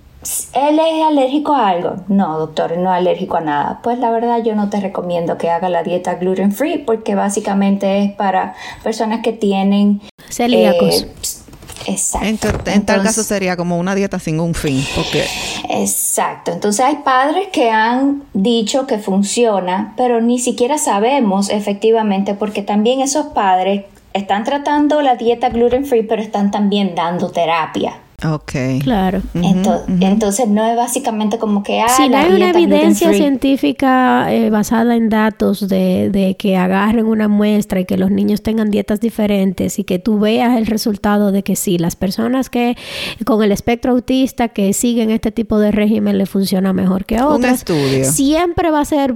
¿Él es alérgico a algo? No, doctor, no es alérgico a nada. Pues la verdad yo no te recomiendo que haga la dieta gluten free porque básicamente es para personas que tienen... Celíacos. eh, exacto. En, en tal caso sería como una dieta sin un fin, porque Exacto. Entonces hay padres que han dicho que funciona, pero ni siquiera sabemos efectivamente porque también esos padres están tratando la dieta gluten free, pero están también dando terapia. Ok. Claro. Ento- Entonces no es básicamente como que ah, Si no hay una evidencia científica eh, basada en datos de, de que agarren una muestra y que los niños tengan dietas diferentes y que tú veas el resultado de que sí, las personas que con el espectro autista que siguen este tipo de régimen le funciona mejor que a Un otras, estudio. siempre va a ser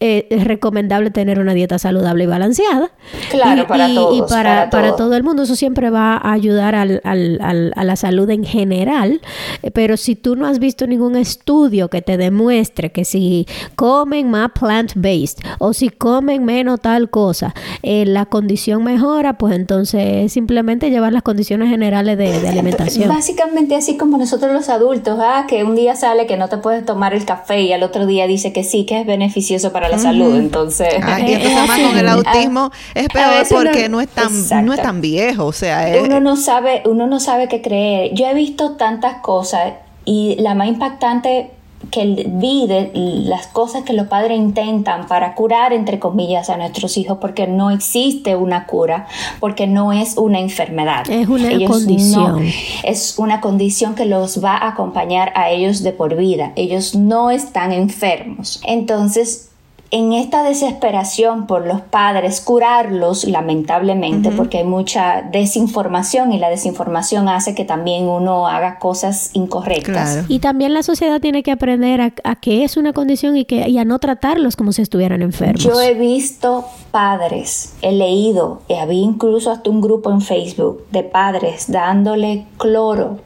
eh, recomendable tener una dieta saludable y balanceada. Claro, Y- para y- todos, Y para, para para todo. todo el mundo, eso siempre va a ayudar al- al- al- a la salud en general. Eh, Pero si tú no has visto ningún estudio que te demuestre que si comen más plant-based o si comen menos tal cosa, eh, la condición mejora, pues entonces es simplemente llevar las condiciones generales de, de alimentación. Básicamente así como nosotros los adultos, ah, que un día sale que no te puedes tomar el café y al otro día dice que sí, que es beneficioso para la salud. Entonces, Ah, Eh, entonces es más con el autismo es peor uno- porque no es tan no es tan viejo, o sea, es- uno no sabe, uno no sabe qué creer. Yo he visto tantas cosas y la más impactante que vi de las cosas que los padres intentan para curar entre comillas a nuestros hijos porque no existe una cura porque no es una enfermedad. Es una condición. es una condición que los va a acompañar a ellos de por vida. Ellos no están enfermos. Entonces en esta desesperación por los padres, curarlos lamentablemente, porque hay mucha desinformación y la desinformación hace que también uno haga cosas incorrectas. Claro. Y también la sociedad tiene que aprender a, a que es una condición y, que, y a no tratarlos como si estuvieran enfermos. Yo he visto padres, he leído, y había incluso hasta un grupo en Facebook de padres dándole cloro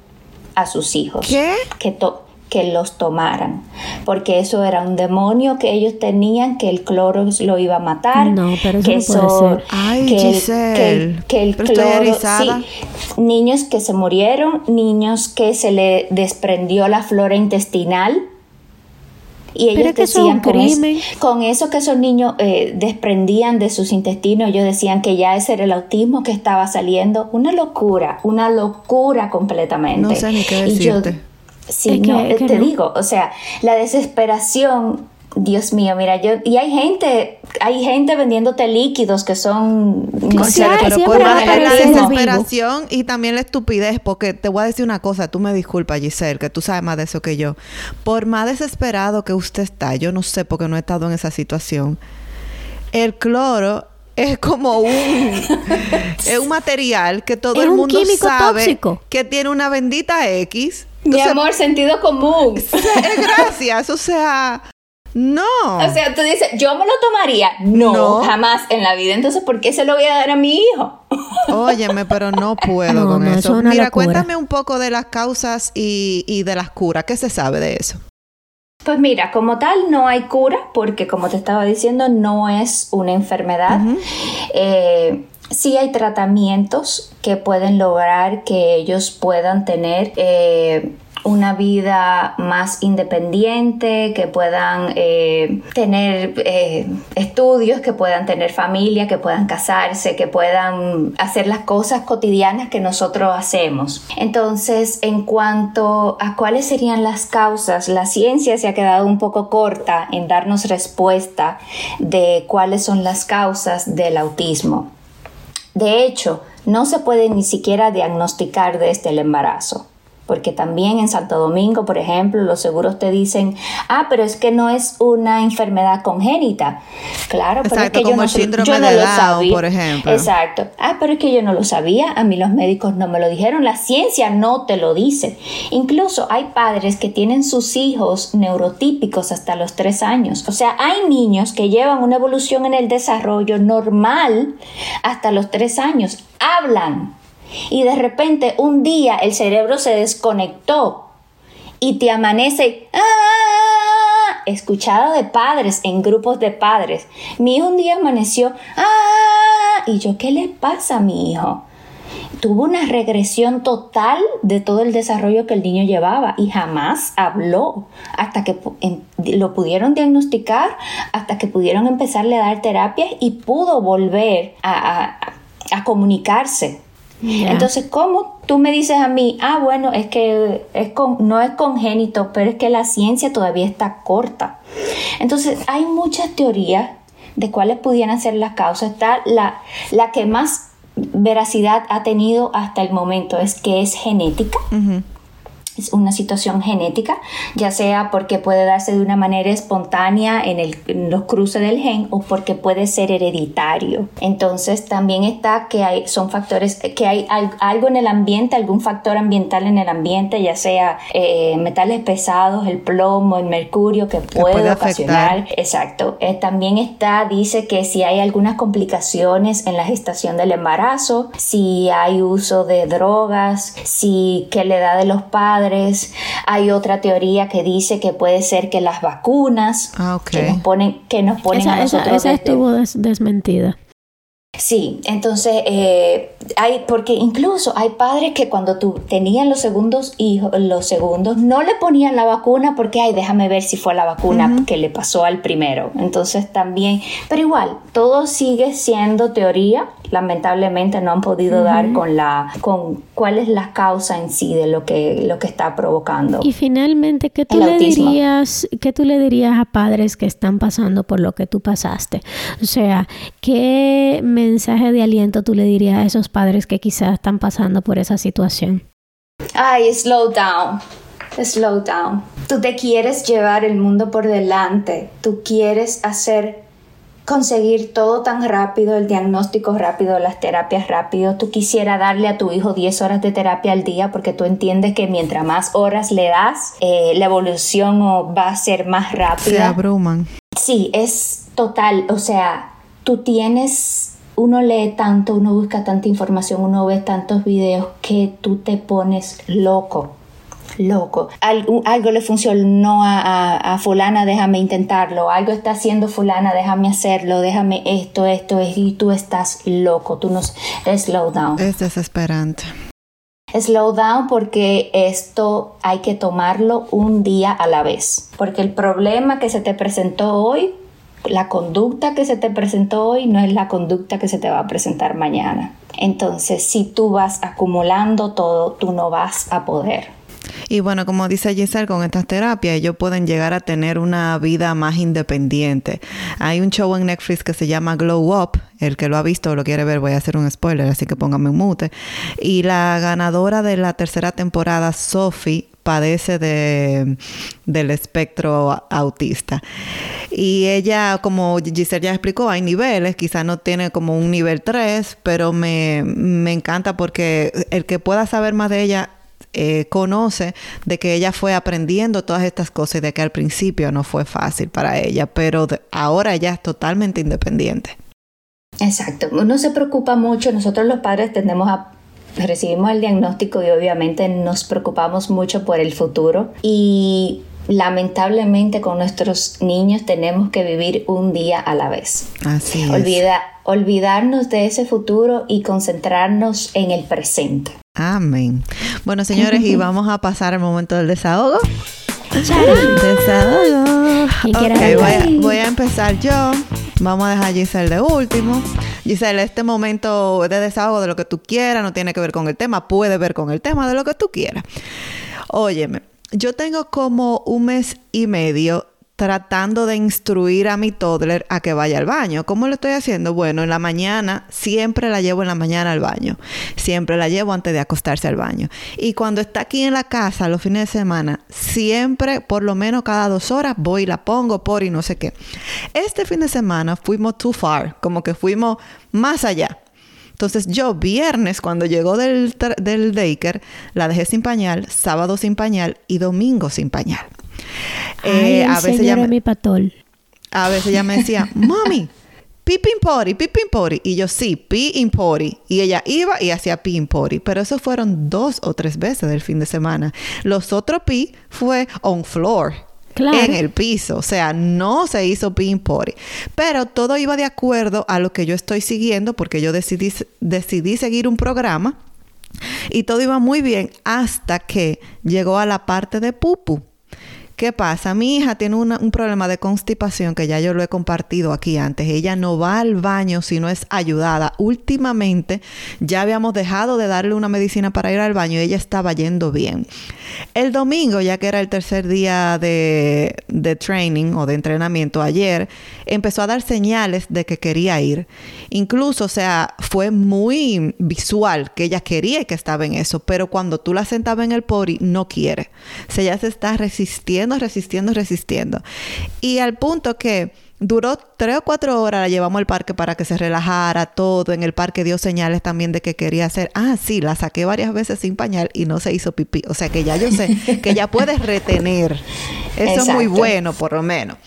a sus hijos. ¿Qué? Que, to- que los tomaran, porque eso era un demonio que ellos tenían, que el cloro lo iba a matar. No, pero eso que no ser. Ay, que el- que el- que el cloro, sí, niños que se murieron, niños que se le desprendió la flora intestinal. Y ellos que eso decían con, es- crimen. con eso que esos niños eh, desprendían de sus intestinos, ellos decían que ya ese era el autismo que estaba saliendo. Una locura, una locura completamente. No sé ni qué Y yo- decirte. Sí, Es que- no, es que te no. digo, o sea, la desesperación. Dios mío, mira, yo y hay gente, hay gente vendiéndote líquidos que son no Sí, sé, hay, que pero por la desesperación y también la estupidez, porque te voy a decir una cosa, tú me disculpas, Giselle, que tú sabes más de eso que yo. Por más desesperado que usted está, yo no sé porque no he estado en esa situación. El cloro es como un es un material que todo Es el un mundo químico sabe tóxico. que tiene una bendita X. Mi amor, sentido común. es gracias, o sea, no. O sea, tú dices, yo me lo tomaría. No, No. jamás en la vida. Entonces, ¿por qué se lo voy a dar a mi hijo? Óyeme, pero no puedo No, con no, eso eso. es una Mira, locura. cuéntame un poco de las causas y, y de las curas. ¿Qué se sabe de eso? Pues mira, como tal no hay cura porque como te estaba diciendo no es una enfermedad. Eh, sí hay tratamientos que pueden lograr que ellos puedan tener eh, una vida más independiente, que puedan eh, tener eh, estudios, que puedan tener familia, que puedan casarse, que puedan hacer las cosas cotidianas que nosotros hacemos. Entonces, en cuanto a cuáles serían las causas, la ciencia se ha quedado un poco corta en darnos respuesta de cuáles son las causas del autismo. De hecho, no se puede ni siquiera diagnosticar desde el embarazo porque también en Santo Domingo, por ejemplo, los seguros te dicen, ah, pero es que no es una enfermedad congénita. Claro, pero es que yo no, yo no lo sabía. por ejemplo. Exacto. Ah, pero es que yo no lo sabía, a mí los médicos no me lo dijeron, la ciencia no te lo dice. Incluso hay padres que tienen sus hijos neurotípicos hasta los tres años. O sea, hay niños que llevan una evolución en el desarrollo normal hasta los tres años. Hablan. Y de repente un día el cerebro se desconectó y te amanece ¡ah! escuchado de padres en grupos de padres. Mi hijo un día amaneció ¡ah! y yo, ¿qué le pasa a mi hijo? tuvo una regresión total de todo el desarrollo que el niño llevaba y jamás habló hasta que lo pudieron diagnosticar, hasta que pudieron empezarle a dar terapias y pudo volver a, comunicarse. Entonces, ¿cómo tú me dices a mí, ah, bueno, es que es no es congénito, pero es que la ciencia todavía está corta? Entonces, hay muchas teorías de cuáles pudieran ser las causas. Está la, la que más veracidad ha tenido hasta el momento es que es genética una situación genética, ya sea porque puede darse de una manera espontánea en, el, los cruces del gen o porque puede ser hereditario. Entonces también está que hay, son factores, que hay algo en el ambiente, algún factor ambiental en el ambiente, ya sea eh, metales pesados, el plomo, el mercurio, que puede, ocasionar. Exacto. Eh, también está, dice que si hay algunas complicaciones en la gestación del embarazo, si hay uso de drogas, si que la edad de los padres, hay otra teoría que dice que puede ser que las vacunas ah, que nos ponen, que nos ponen esa, a nosotros. Esa, estuvo desmentida. Sí, entonces eh, hay, porque incluso hay padres que cuando tú tenían los segundos hijos, los segundos, no le ponían la vacuna porque, ay, déjame ver si fue la vacuna que le pasó al primero. Entonces también, pero igual, todo sigue siendo teoría. Lamentablemente no han podido dar con la, con cuál es la causa en sí de lo que, lo que está provocando. Y finalmente, ¿qué tú le dirías, qué tú le dirías a padres que están pasando por lo que tú pasaste? O sea, ¿qué mensaje de aliento tú le dirías a esos padres que quizás están pasando por esa situación? Ay, slow down. Slow down. Tú te quieres llevar el mundo por delante. Tú quieres hacer conseguir todo tan rápido, el diagnóstico rápido, las terapias rápido. Tú quisieras darle a tu hijo 10 horas de terapia al día porque tú entiendes que mientras más horas le das, eh, la evolución va a ser más rápida. Se abruman. Sí, es total. O sea, tú tienes uno lee tanto, uno busca tanta información, uno ve tantos videos que tú te pones loco. Loco. Algo, algo le funcionó a, a, fulana, déjame intentarlo. Algo está haciendo fulana, déjame hacerlo. Déjame esto, esto, y tú estás loco. Tú no... Slow down. Es desesperante. Slow down porque esto hay que tomarlo un día a la vez. Porque el problema que se te presentó hoy la conducta que se te presentó hoy no es la conducta que se te va a presentar mañana. Entonces, si tú vas acumulando todo, tú no vas a poder. Y bueno, como dice Giselle, con estas terapias ellos pueden llegar a tener una vida más independiente. Hay un show en Netflix que se llama Glow Up. El que lo ha visto o lo quiere ver, voy a hacer un spoiler, así que póngame un mute. Y la ganadora de la tercera temporada, Sophie, padece de, del espectro autista. Y ella, como Giselle ya explicó, hay niveles, quizás no tiene como un nivel 3, pero me, me encanta porque el que pueda saber más de ella eh, conoce de que ella fue aprendiendo todas estas cosas y de que al principio no fue fácil para ella, pero ahora ella es totalmente independiente. Exacto, no se preocupa mucho, nosotros los padres tendemos a recibimos el diagnóstico y obviamente nos preocupamos mucho por el futuro y lamentablemente con nuestros niños tenemos que vivir un día a la vez. Así es. olvidarnos de ese futuro y concentrarnos en el presente. Amén. Bueno, señores, y vamos a pasar al momento del desahogo. Desahogo. voy, a, empezar yo. Vamos a dejar a Giselle de último. Giselle, este momento de desahogo de lo que tú quieras, no tiene que ver con el tema, puede ver con el tema de lo que tú quieras. Óyeme, yo tengo como un mes y medio tratando de instruir a mi toddler a que vaya al baño. ¿Cómo lo estoy haciendo? Bueno, en la mañana siempre la llevo en la mañana al baño. Siempre la llevo antes de acostarse al baño. Y cuando está aquí en la casa los fines de semana, siempre, por lo menos cada dos horas, voy y la pongo por y no sé qué. Este fin de semana fuimos too far, como que fuimos más allá. Entonces yo viernes cuando llegó del, del la dejé sin pañal, sábado sin pañal y domingo sin pañal. Eh, a veces ella mi patol. A veces ella me decía, mami, pipin pori, pipin pori. Y yo, sí, pi pori. Y ella iba y hacía pi pori. Pero eso fueron dos o tres veces del fin de semana. Los otros pi fue on floor. En el piso, o sea, no se hizo pi pori. Pero todo iba de acuerdo a lo que yo estoy siguiendo, porque yo decidí, decidí seguir un programa y todo iba muy bien hasta que llegó a la parte de pupu. ¿Qué pasa? Mi hija tiene un problema de constipación que ya yo lo he compartido aquí antes. Ella no va al baño si no es ayudada. Últimamente ya habíamos dejado de darle una medicina para ir al baño y ella estaba yendo bien. El domingo, ya que era el tercer día de, de training o de entrenamiento ayer, empezó a dar señales de que quería ir. Incluso, o sea, fue muy visual que ella quería y que estaba en eso, pero cuando tú la sentabas en el pori, no quiere. O sea, ella se está resistiendo resistiendo, resistiendo, Y al punto que duró tres o cuatro horas, la llevamos al parque para que se relajara todo. En el parque dio señales también de que quería hacer. Ah, sí, la saqué varias veces sin pañal y no se hizo pipí. O sea que ya yo sé que ya puedes retener. Eso es muy bueno, por lo menos.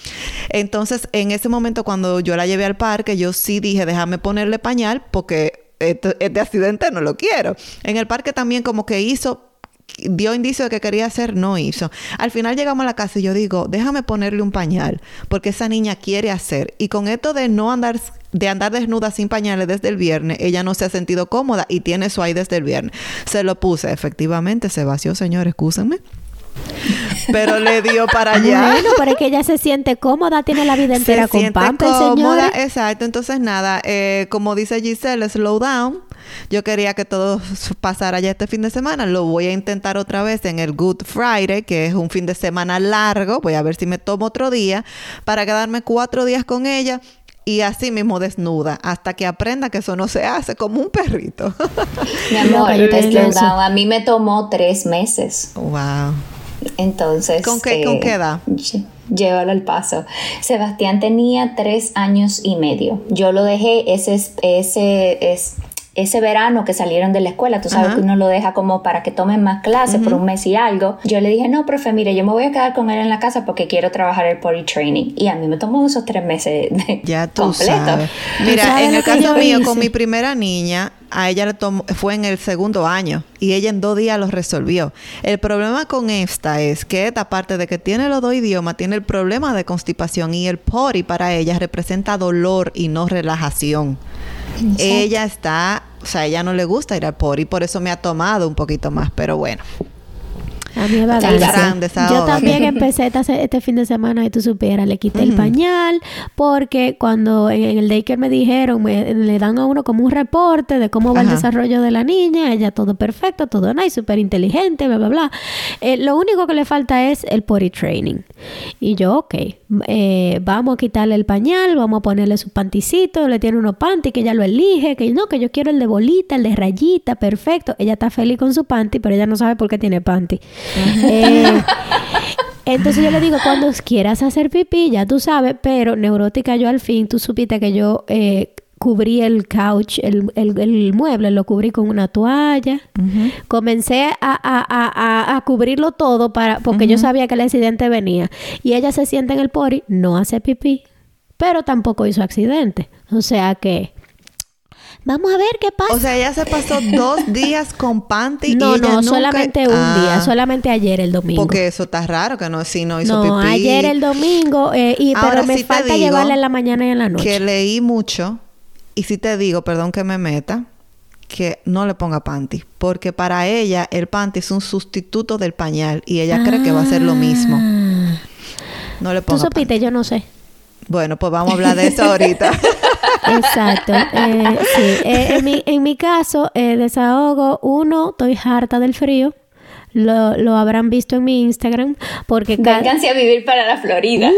Entonces, en ese momento, cuando yo la llevé al parque, yo sí dije, déjame ponerle pañal porque este, este accidente no lo quiero. En el parque también como que hizo dio indicio de que quería hacer, no hizo. Al final llegamos a la casa y yo digo, déjame ponerle un pañal, porque esa niña quiere hacer. Y con esto de no andar de andar desnuda sin pañales desde el viernes, ella no se ha sentido cómoda y tiene eso ahí desde el viernes. Se lo puse, efectivamente se vació, señor, escúsenme. Pero le dio para allá. Bueno, pero es que ella se siente cómoda, tiene la vida entera con pampa, señora. Exacto, entonces nada, eh, como dice Giselle, slow down yo quería que todo pasara ya este fin de semana. Lo voy a intentar otra vez en el Good Friday, que es un fin de semana largo. Voy a ver si me tomo otro día para quedarme cuatro días con ella y así mismo desnuda hasta que aprenda que eso no se hace como un perrito. Mi amor, a mí me tomó tres meses. Wow. Entonces. ¿Con qué, ¿con qué eh, edad? Llévalo al paso. Sebastián tenía tres años y medio. Yo lo dejé, ese, ese es ese verano que salieron de la escuela, tú sabes que uno lo deja como para que tomen más clases por un mes y algo. Yo le dije, no, profe, mire, yo me voy a quedar con él en la casa porque quiero trabajar el potty training. Y a mí me tomó esos tres meses de ya tú Sabes. Mira, en el caso mío, con mi primera niña, a ella le tomó, fue en el segundo año y ella en dos días lo resolvió. El problema con esta es que esta parte de que tiene los dos idiomas, tiene el problema de constipación y el potty para ella representa dolor y no relajación. Ella está, o sea, ella no le gusta ir al y por eso me ha tomado un poquito más, pero bueno. A mí va a Yo también empecé este, este, fin de semana, y tú supieras, le quité el pañal, porque cuando en, el daycare me dijeron, me, le dan a uno como un reporte de cómo va el desarrollo de la niña, ella todo perfecto, todo nice, súper inteligente, bla, bla, bla. Eh, lo único que le falta es el potty training. Y yo, ok, eh, vamos a quitarle el pañal, vamos a ponerle su panticito, le tiene unos panty que ella lo elige, que no, que yo quiero el de bolita, el de rayita, perfecto. Ella está feliz con su panty, pero ella no sabe por qué tiene panty. Eh, entonces yo le digo, cuando quieras hacer pipí, ya tú sabes, pero neurótica yo al fin, tú supiste que yo eh, cubrí el couch, el, el, mueble, lo cubrí con una toalla. Comencé a, a, a, cubrirlo todo para, porque yo sabía que el accidente venía. Y ella se sienta en el pori, no hace pipí, pero tampoco hizo accidente. O sea que Vamos a ver qué pasa. O sea, ella se pasó dos días con panty no, y ella no, solamente un día, ah. solamente ayer el domingo. Porque eso está raro que no si no hizo no, ayer el domingo eh, y pero me falta llevarla en la mañana y en la noche. Que leí mucho y si te digo, perdón que me meta, que no le ponga panty, porque para ella el panty es un sustituto del pañal y ella cree que va a ser lo mismo. Ah. No le ponga. Tú supiste, yo no sé. Bueno, pues vamos a hablar de eso ahorita. Exacto. Eh, sí. Eh, en, mi, en mi caso, eh, desahogo, uno, estoy harta del frío. lo, lo habrán visto en mi Instagram porque Vénganse a vivir para la Florida.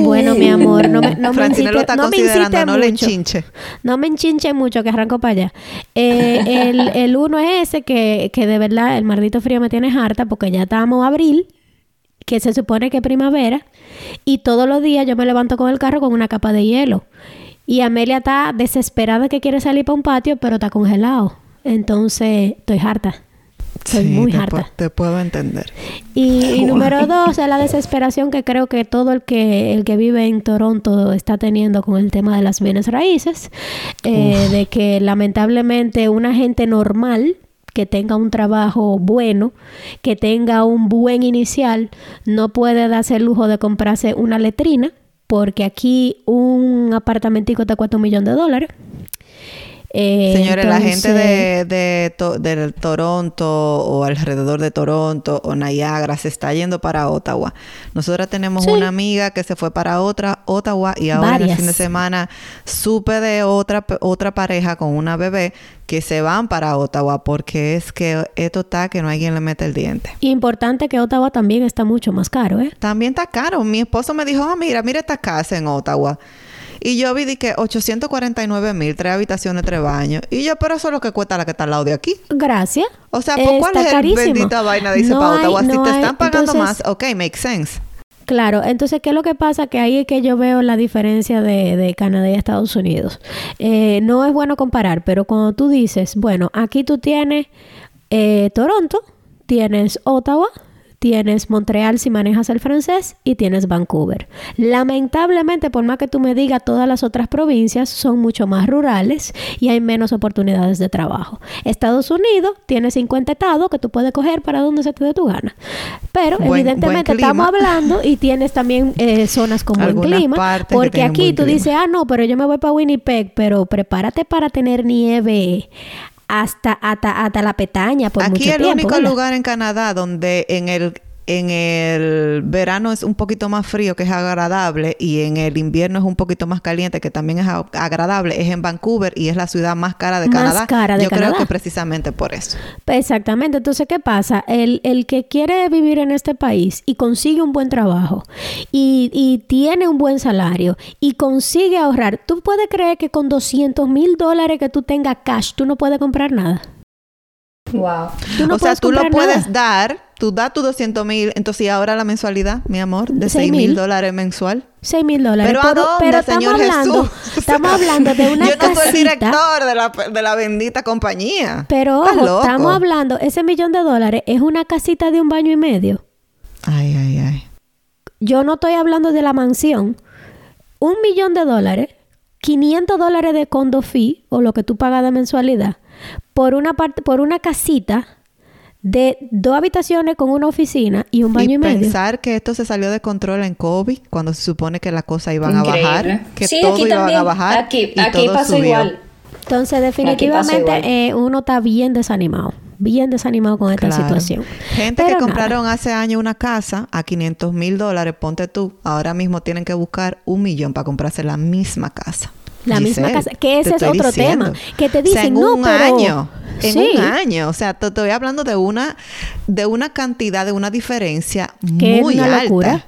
bueno mi amor no me, no me lo está no me considerando, no le mucho. enchinche. No me enchinche mucho que arranco para allá. Eh, el, el uno es ese que, que de verdad el maldito frío me tiene harta porque ya estamos abril, que se supone que es primavera, y todos los días yo me levanto con el carro con una capa de hielo. Y Amelia está desesperada que quiere salir para un patio, pero está congelado. Entonces, estoy harta. Estoy Sí, muy te, harta. pu- te puedo entender. Y, y número dos es la desesperación que creo que todo el que el que vive en Toronto está teniendo con el tema de las bienes raíces, eh, de que lamentablemente una gente normal que tenga un trabajo bueno, que tenga un buen inicial, no puede darse el lujo de comprarse una letrina, porque aquí un apartamentico te cuesta un millón de dólares. Eh, Señores, la gente de, de, to- de Toronto o alrededor de Toronto o Niagara se está yendo para Ottawa. Nosotras tenemos Sí. una amiga que se fue para otra Ottawa y ahora en el fin de semana supe de otra otra pareja con una bebé que se van para Ottawa porque es que esto está que no hay quien le mete el diente. Importante que Ottawa también está mucho más caro, ¿eh? También está caro. Mi esposo me dijo, ah, mira, mira esta casa en Ottawa. Y yo vi de que 849 mil, tres habitaciones, tres baños. Y yo, pero eso es lo que cuesta la que está al lado de aquí. Gracias. O sea, ¿por cuál es el bendita vaina dice No para hay- Ottawa? Si no te hay- están pagando entonces- más, ok, makes sense. Claro, entonces, ¿qué es lo que pasa? Que ahí es que yo veo la diferencia de, de Canadá y Estados Unidos. Eh, no es bueno comparar, pero cuando tú dices, bueno, aquí tú tienes eh, Toronto, tienes Ottawa, tienes Montreal si manejas el francés y tienes Vancouver. Lamentablemente, por más que tú me digas, todas las otras provincias son mucho más rurales y hay menos oportunidades de trabajo. Estados Unidos tiene 50 estados que tú puedes coger para donde se te dé tu gana. Pero Buen- evidentemente buen estamos hablando y tienes también eh, zonas con buen Algunas clima. Porque aquí tú clima. dices, ah, no, pero yo me voy para Winnipeg, pero prepárate para tener nieve hasta, hasta, hasta la petaña por Aquí mucho el tiempo. único ¿verdad? lugar en Canadá donde en el en el verano es un poquito más frío, que es agradable, y en el invierno es un poquito más caliente, que también es agradable, es en Vancouver y es la ciudad más cara de Más Canadá. cara de Yo creo que precisamente por eso. Exactamente. Entonces, ¿qué pasa? El, el que quiere vivir en este país y consigue un buen trabajo y, y tiene un buen salario y consigue ahorrar, ¿tú puedes creer que con 200 mil dólares que tú tengas cash, tú no puedes comprar nada? Wow. Tú no o sea, tú lo puedes dar, tú das tus 200 mil, entonces ¿y ahora la mensualidad, mi amor, de Seis 6 mil dólares mensual. 6 mil dólares. Pero ¿a dónde, pero estamos señor hablando, Jesús? estamos hablando de una Yo no soy casita. director de la, de la bendita compañía. Pero ojo, estamos hablando, ese millón de dólares es una casita de un baño y medio. Ay, ay, ay. Yo no estoy hablando de la mansión. Un millón de dólares, 500 dólares de condo fee o lo que tú pagas de mensualidad por una parte, por una casita de dos habitaciones con una oficina y un baño y, y medio. pensar que esto se salió de control en COVID, cuando se supone que las cosas iban a bajar, que Sí, todo aquí iba también. a bajar Aquí, y aquí todo pasó subió. igual. Entonces, definitivamente eh, uno está bien desanimado, bien desanimado con esta Claro. situación. Gente Pero que nada. compraron hace años una casa a 500 mil dólares, ponte tú, ahora mismo tienen que buscar un millón para comprarse la misma casa. La misma casa, que ese te es otro diciendo. tema, que te O sea, dicen, en no, un pero- año, en Sí. un año, o sea, te estoy hablando de una de una cantidad, de una diferencia Que es muy una alta. locura.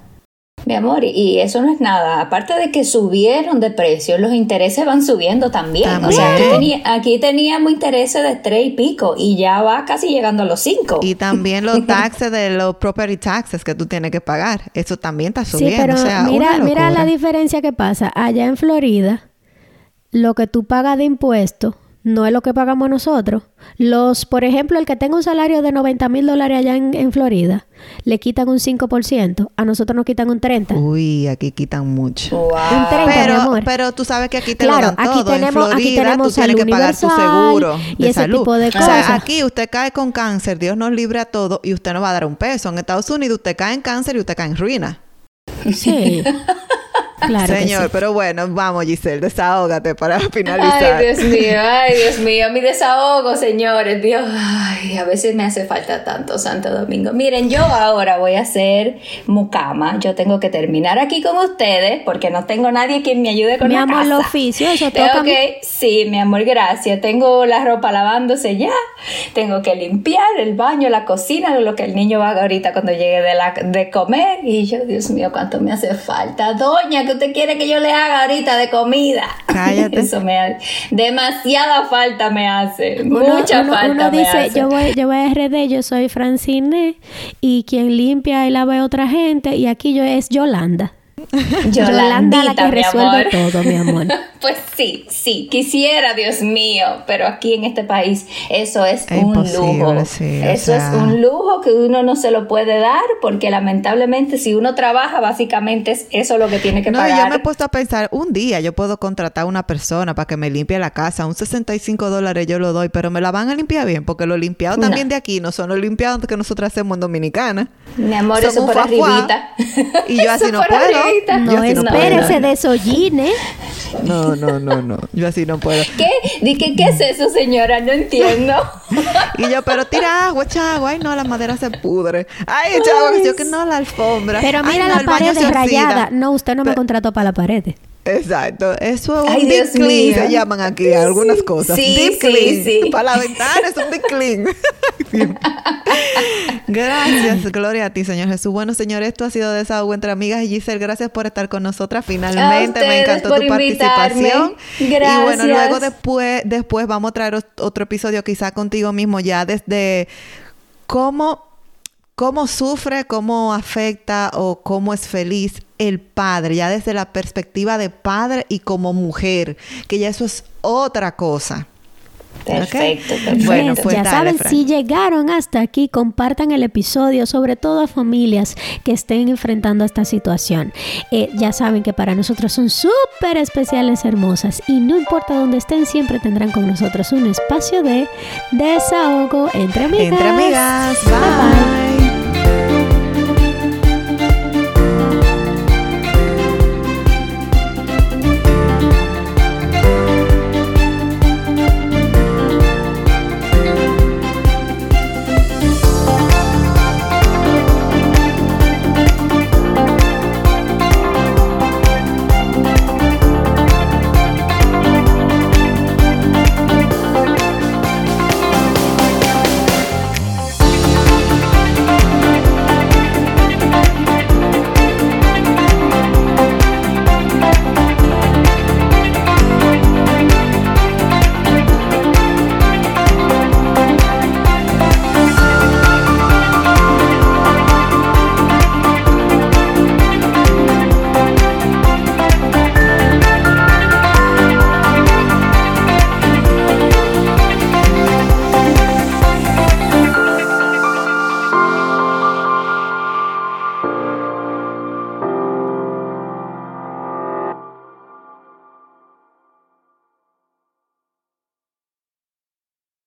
Mi amor, y eso no es nada. Aparte de que subieron de precio, los intereses van subiendo también. O sea, aquí, tenía- aquí teníamos intereses de tres y pico y ya va casi llegando a los cinco. Y también los taxes de los property taxes que tú tienes que pagar. Eso también está subiendo. Sí, pero o sea, mira, una mira la diferencia que pasa. Allá en Florida, lo que tú pagas de impuestos no es lo que pagamos nosotros. Los, por ejemplo, el que tenga un salario de 90 mil dólares allá en, en Florida, le quitan un 5%. A nosotros nos quitan un 30%. Uy, aquí quitan mucho. Wow. Un 30, mi Pero, amor. pero tú sabes que aquí te Claro, lo dan aquí todo. tenemos- en aquí Florida tenemos tú tienes que pagar tu seguro y de ese salud. tipo de O sea, cosas. aquí usted cae con cáncer, Dios nos libre a todos y usted no va a dar un peso. En Estados Unidos usted cae en cáncer y usted cae en ruina. Sí. Claro Señor, sí. pero bueno, vamos Giselle, desahógate para finalizar. Ay, Dios mío, ay, Dios mío, mi desahogo, señores, Dios, ay, a veces me hace falta tanto Santo Domingo. Miren, yo ahora voy a hacer mucama, yo tengo que terminar aquí con ustedes porque no tengo nadie quien me ayude con Mi la amor, el casa. oficio, eso Tengo que, sí, mi amor, gracias. Tengo la ropa lavándose ya, tengo que limpiar el baño, la cocina, lo que el niño va ahorita cuando llegue de, la, de comer. Y yo, Dios mío, cuánto me hace falta. Doña, ¿qué usted quiere que yo le haga ahorita de comida? Cállate. Eso me hace, demasiada falta me hace, Uno, mucha uno- falta uno me dice, hace. yo voy, yo voy a RD, yo soy Francine y quien limpia y lava es otra gente y aquí yo es Yolanda. Yolanda la que resuelve todo, mi amor. Pues sí, sí, quisiera, Dios mío, pero aquí en este país eso es, Es un lujo. sí, o eso sea. es un lujo que uno no se lo puede dar porque lamentablemente si uno trabaja básicamente es eso lo que tiene que No, pagar. yo me he puesto a pensar, un día yo puedo contratar a una persona para que me limpie la casa, un 65 dólares yo lo doy, pero me la van a limpiar bien, porque los limpiados No. también de aquí no son los limpiados que nosotros hacemos en Dominicana. Mi amor, Son eso un por arribita. Y yo así no puedo. arribita. No, no espérese puedo. de Solline. No, no, no, no. Yo así no puedo. ¿Qué? Di que, ¿Qué es eso, señora? No entiendo. Y yo, pero tira agua, echa agua. Ay, no, la madera se pudre. Ay, echa agua. Yo que no, la alfombra. Pero Ay, mira no, la pared rayada. No, usted no me contrató para la pared. Exacto. Eso es un deep clean, se llaman aquí algunas cosas. Sí, deep sí, clean. sí. Para la ventana es un deep clean. gracias, gloria a ti, Señor Jesús. Bueno, Señor, esto ha sido Desahogo entre Amigas. Y Giselle, gracias por estar con nosotras. Finalmente, me encantó tu invitarme. participación. Y Gracias. bueno, luego después, después vamos a traer ot- otro episodio quizá contigo mismo ya desde cómo, cómo sufre, cómo afecta o cómo es feliz el padre, ya desde la perspectiva de padre y como mujer, que ya eso es otra cosa. Perfecto, perfecto. Bueno, pues ya dale, saben, Fran. si llegaron hasta aquí, compartan el episodio, sobre todo a familias que estén enfrentando esta situación. Eh, ya saben que para nosotros son súper especiales, hermosas, y no importa dónde estén, siempre tendrán con nosotros un espacio de desahogo entre amigas. Entre amigas, Bye, bye. bye.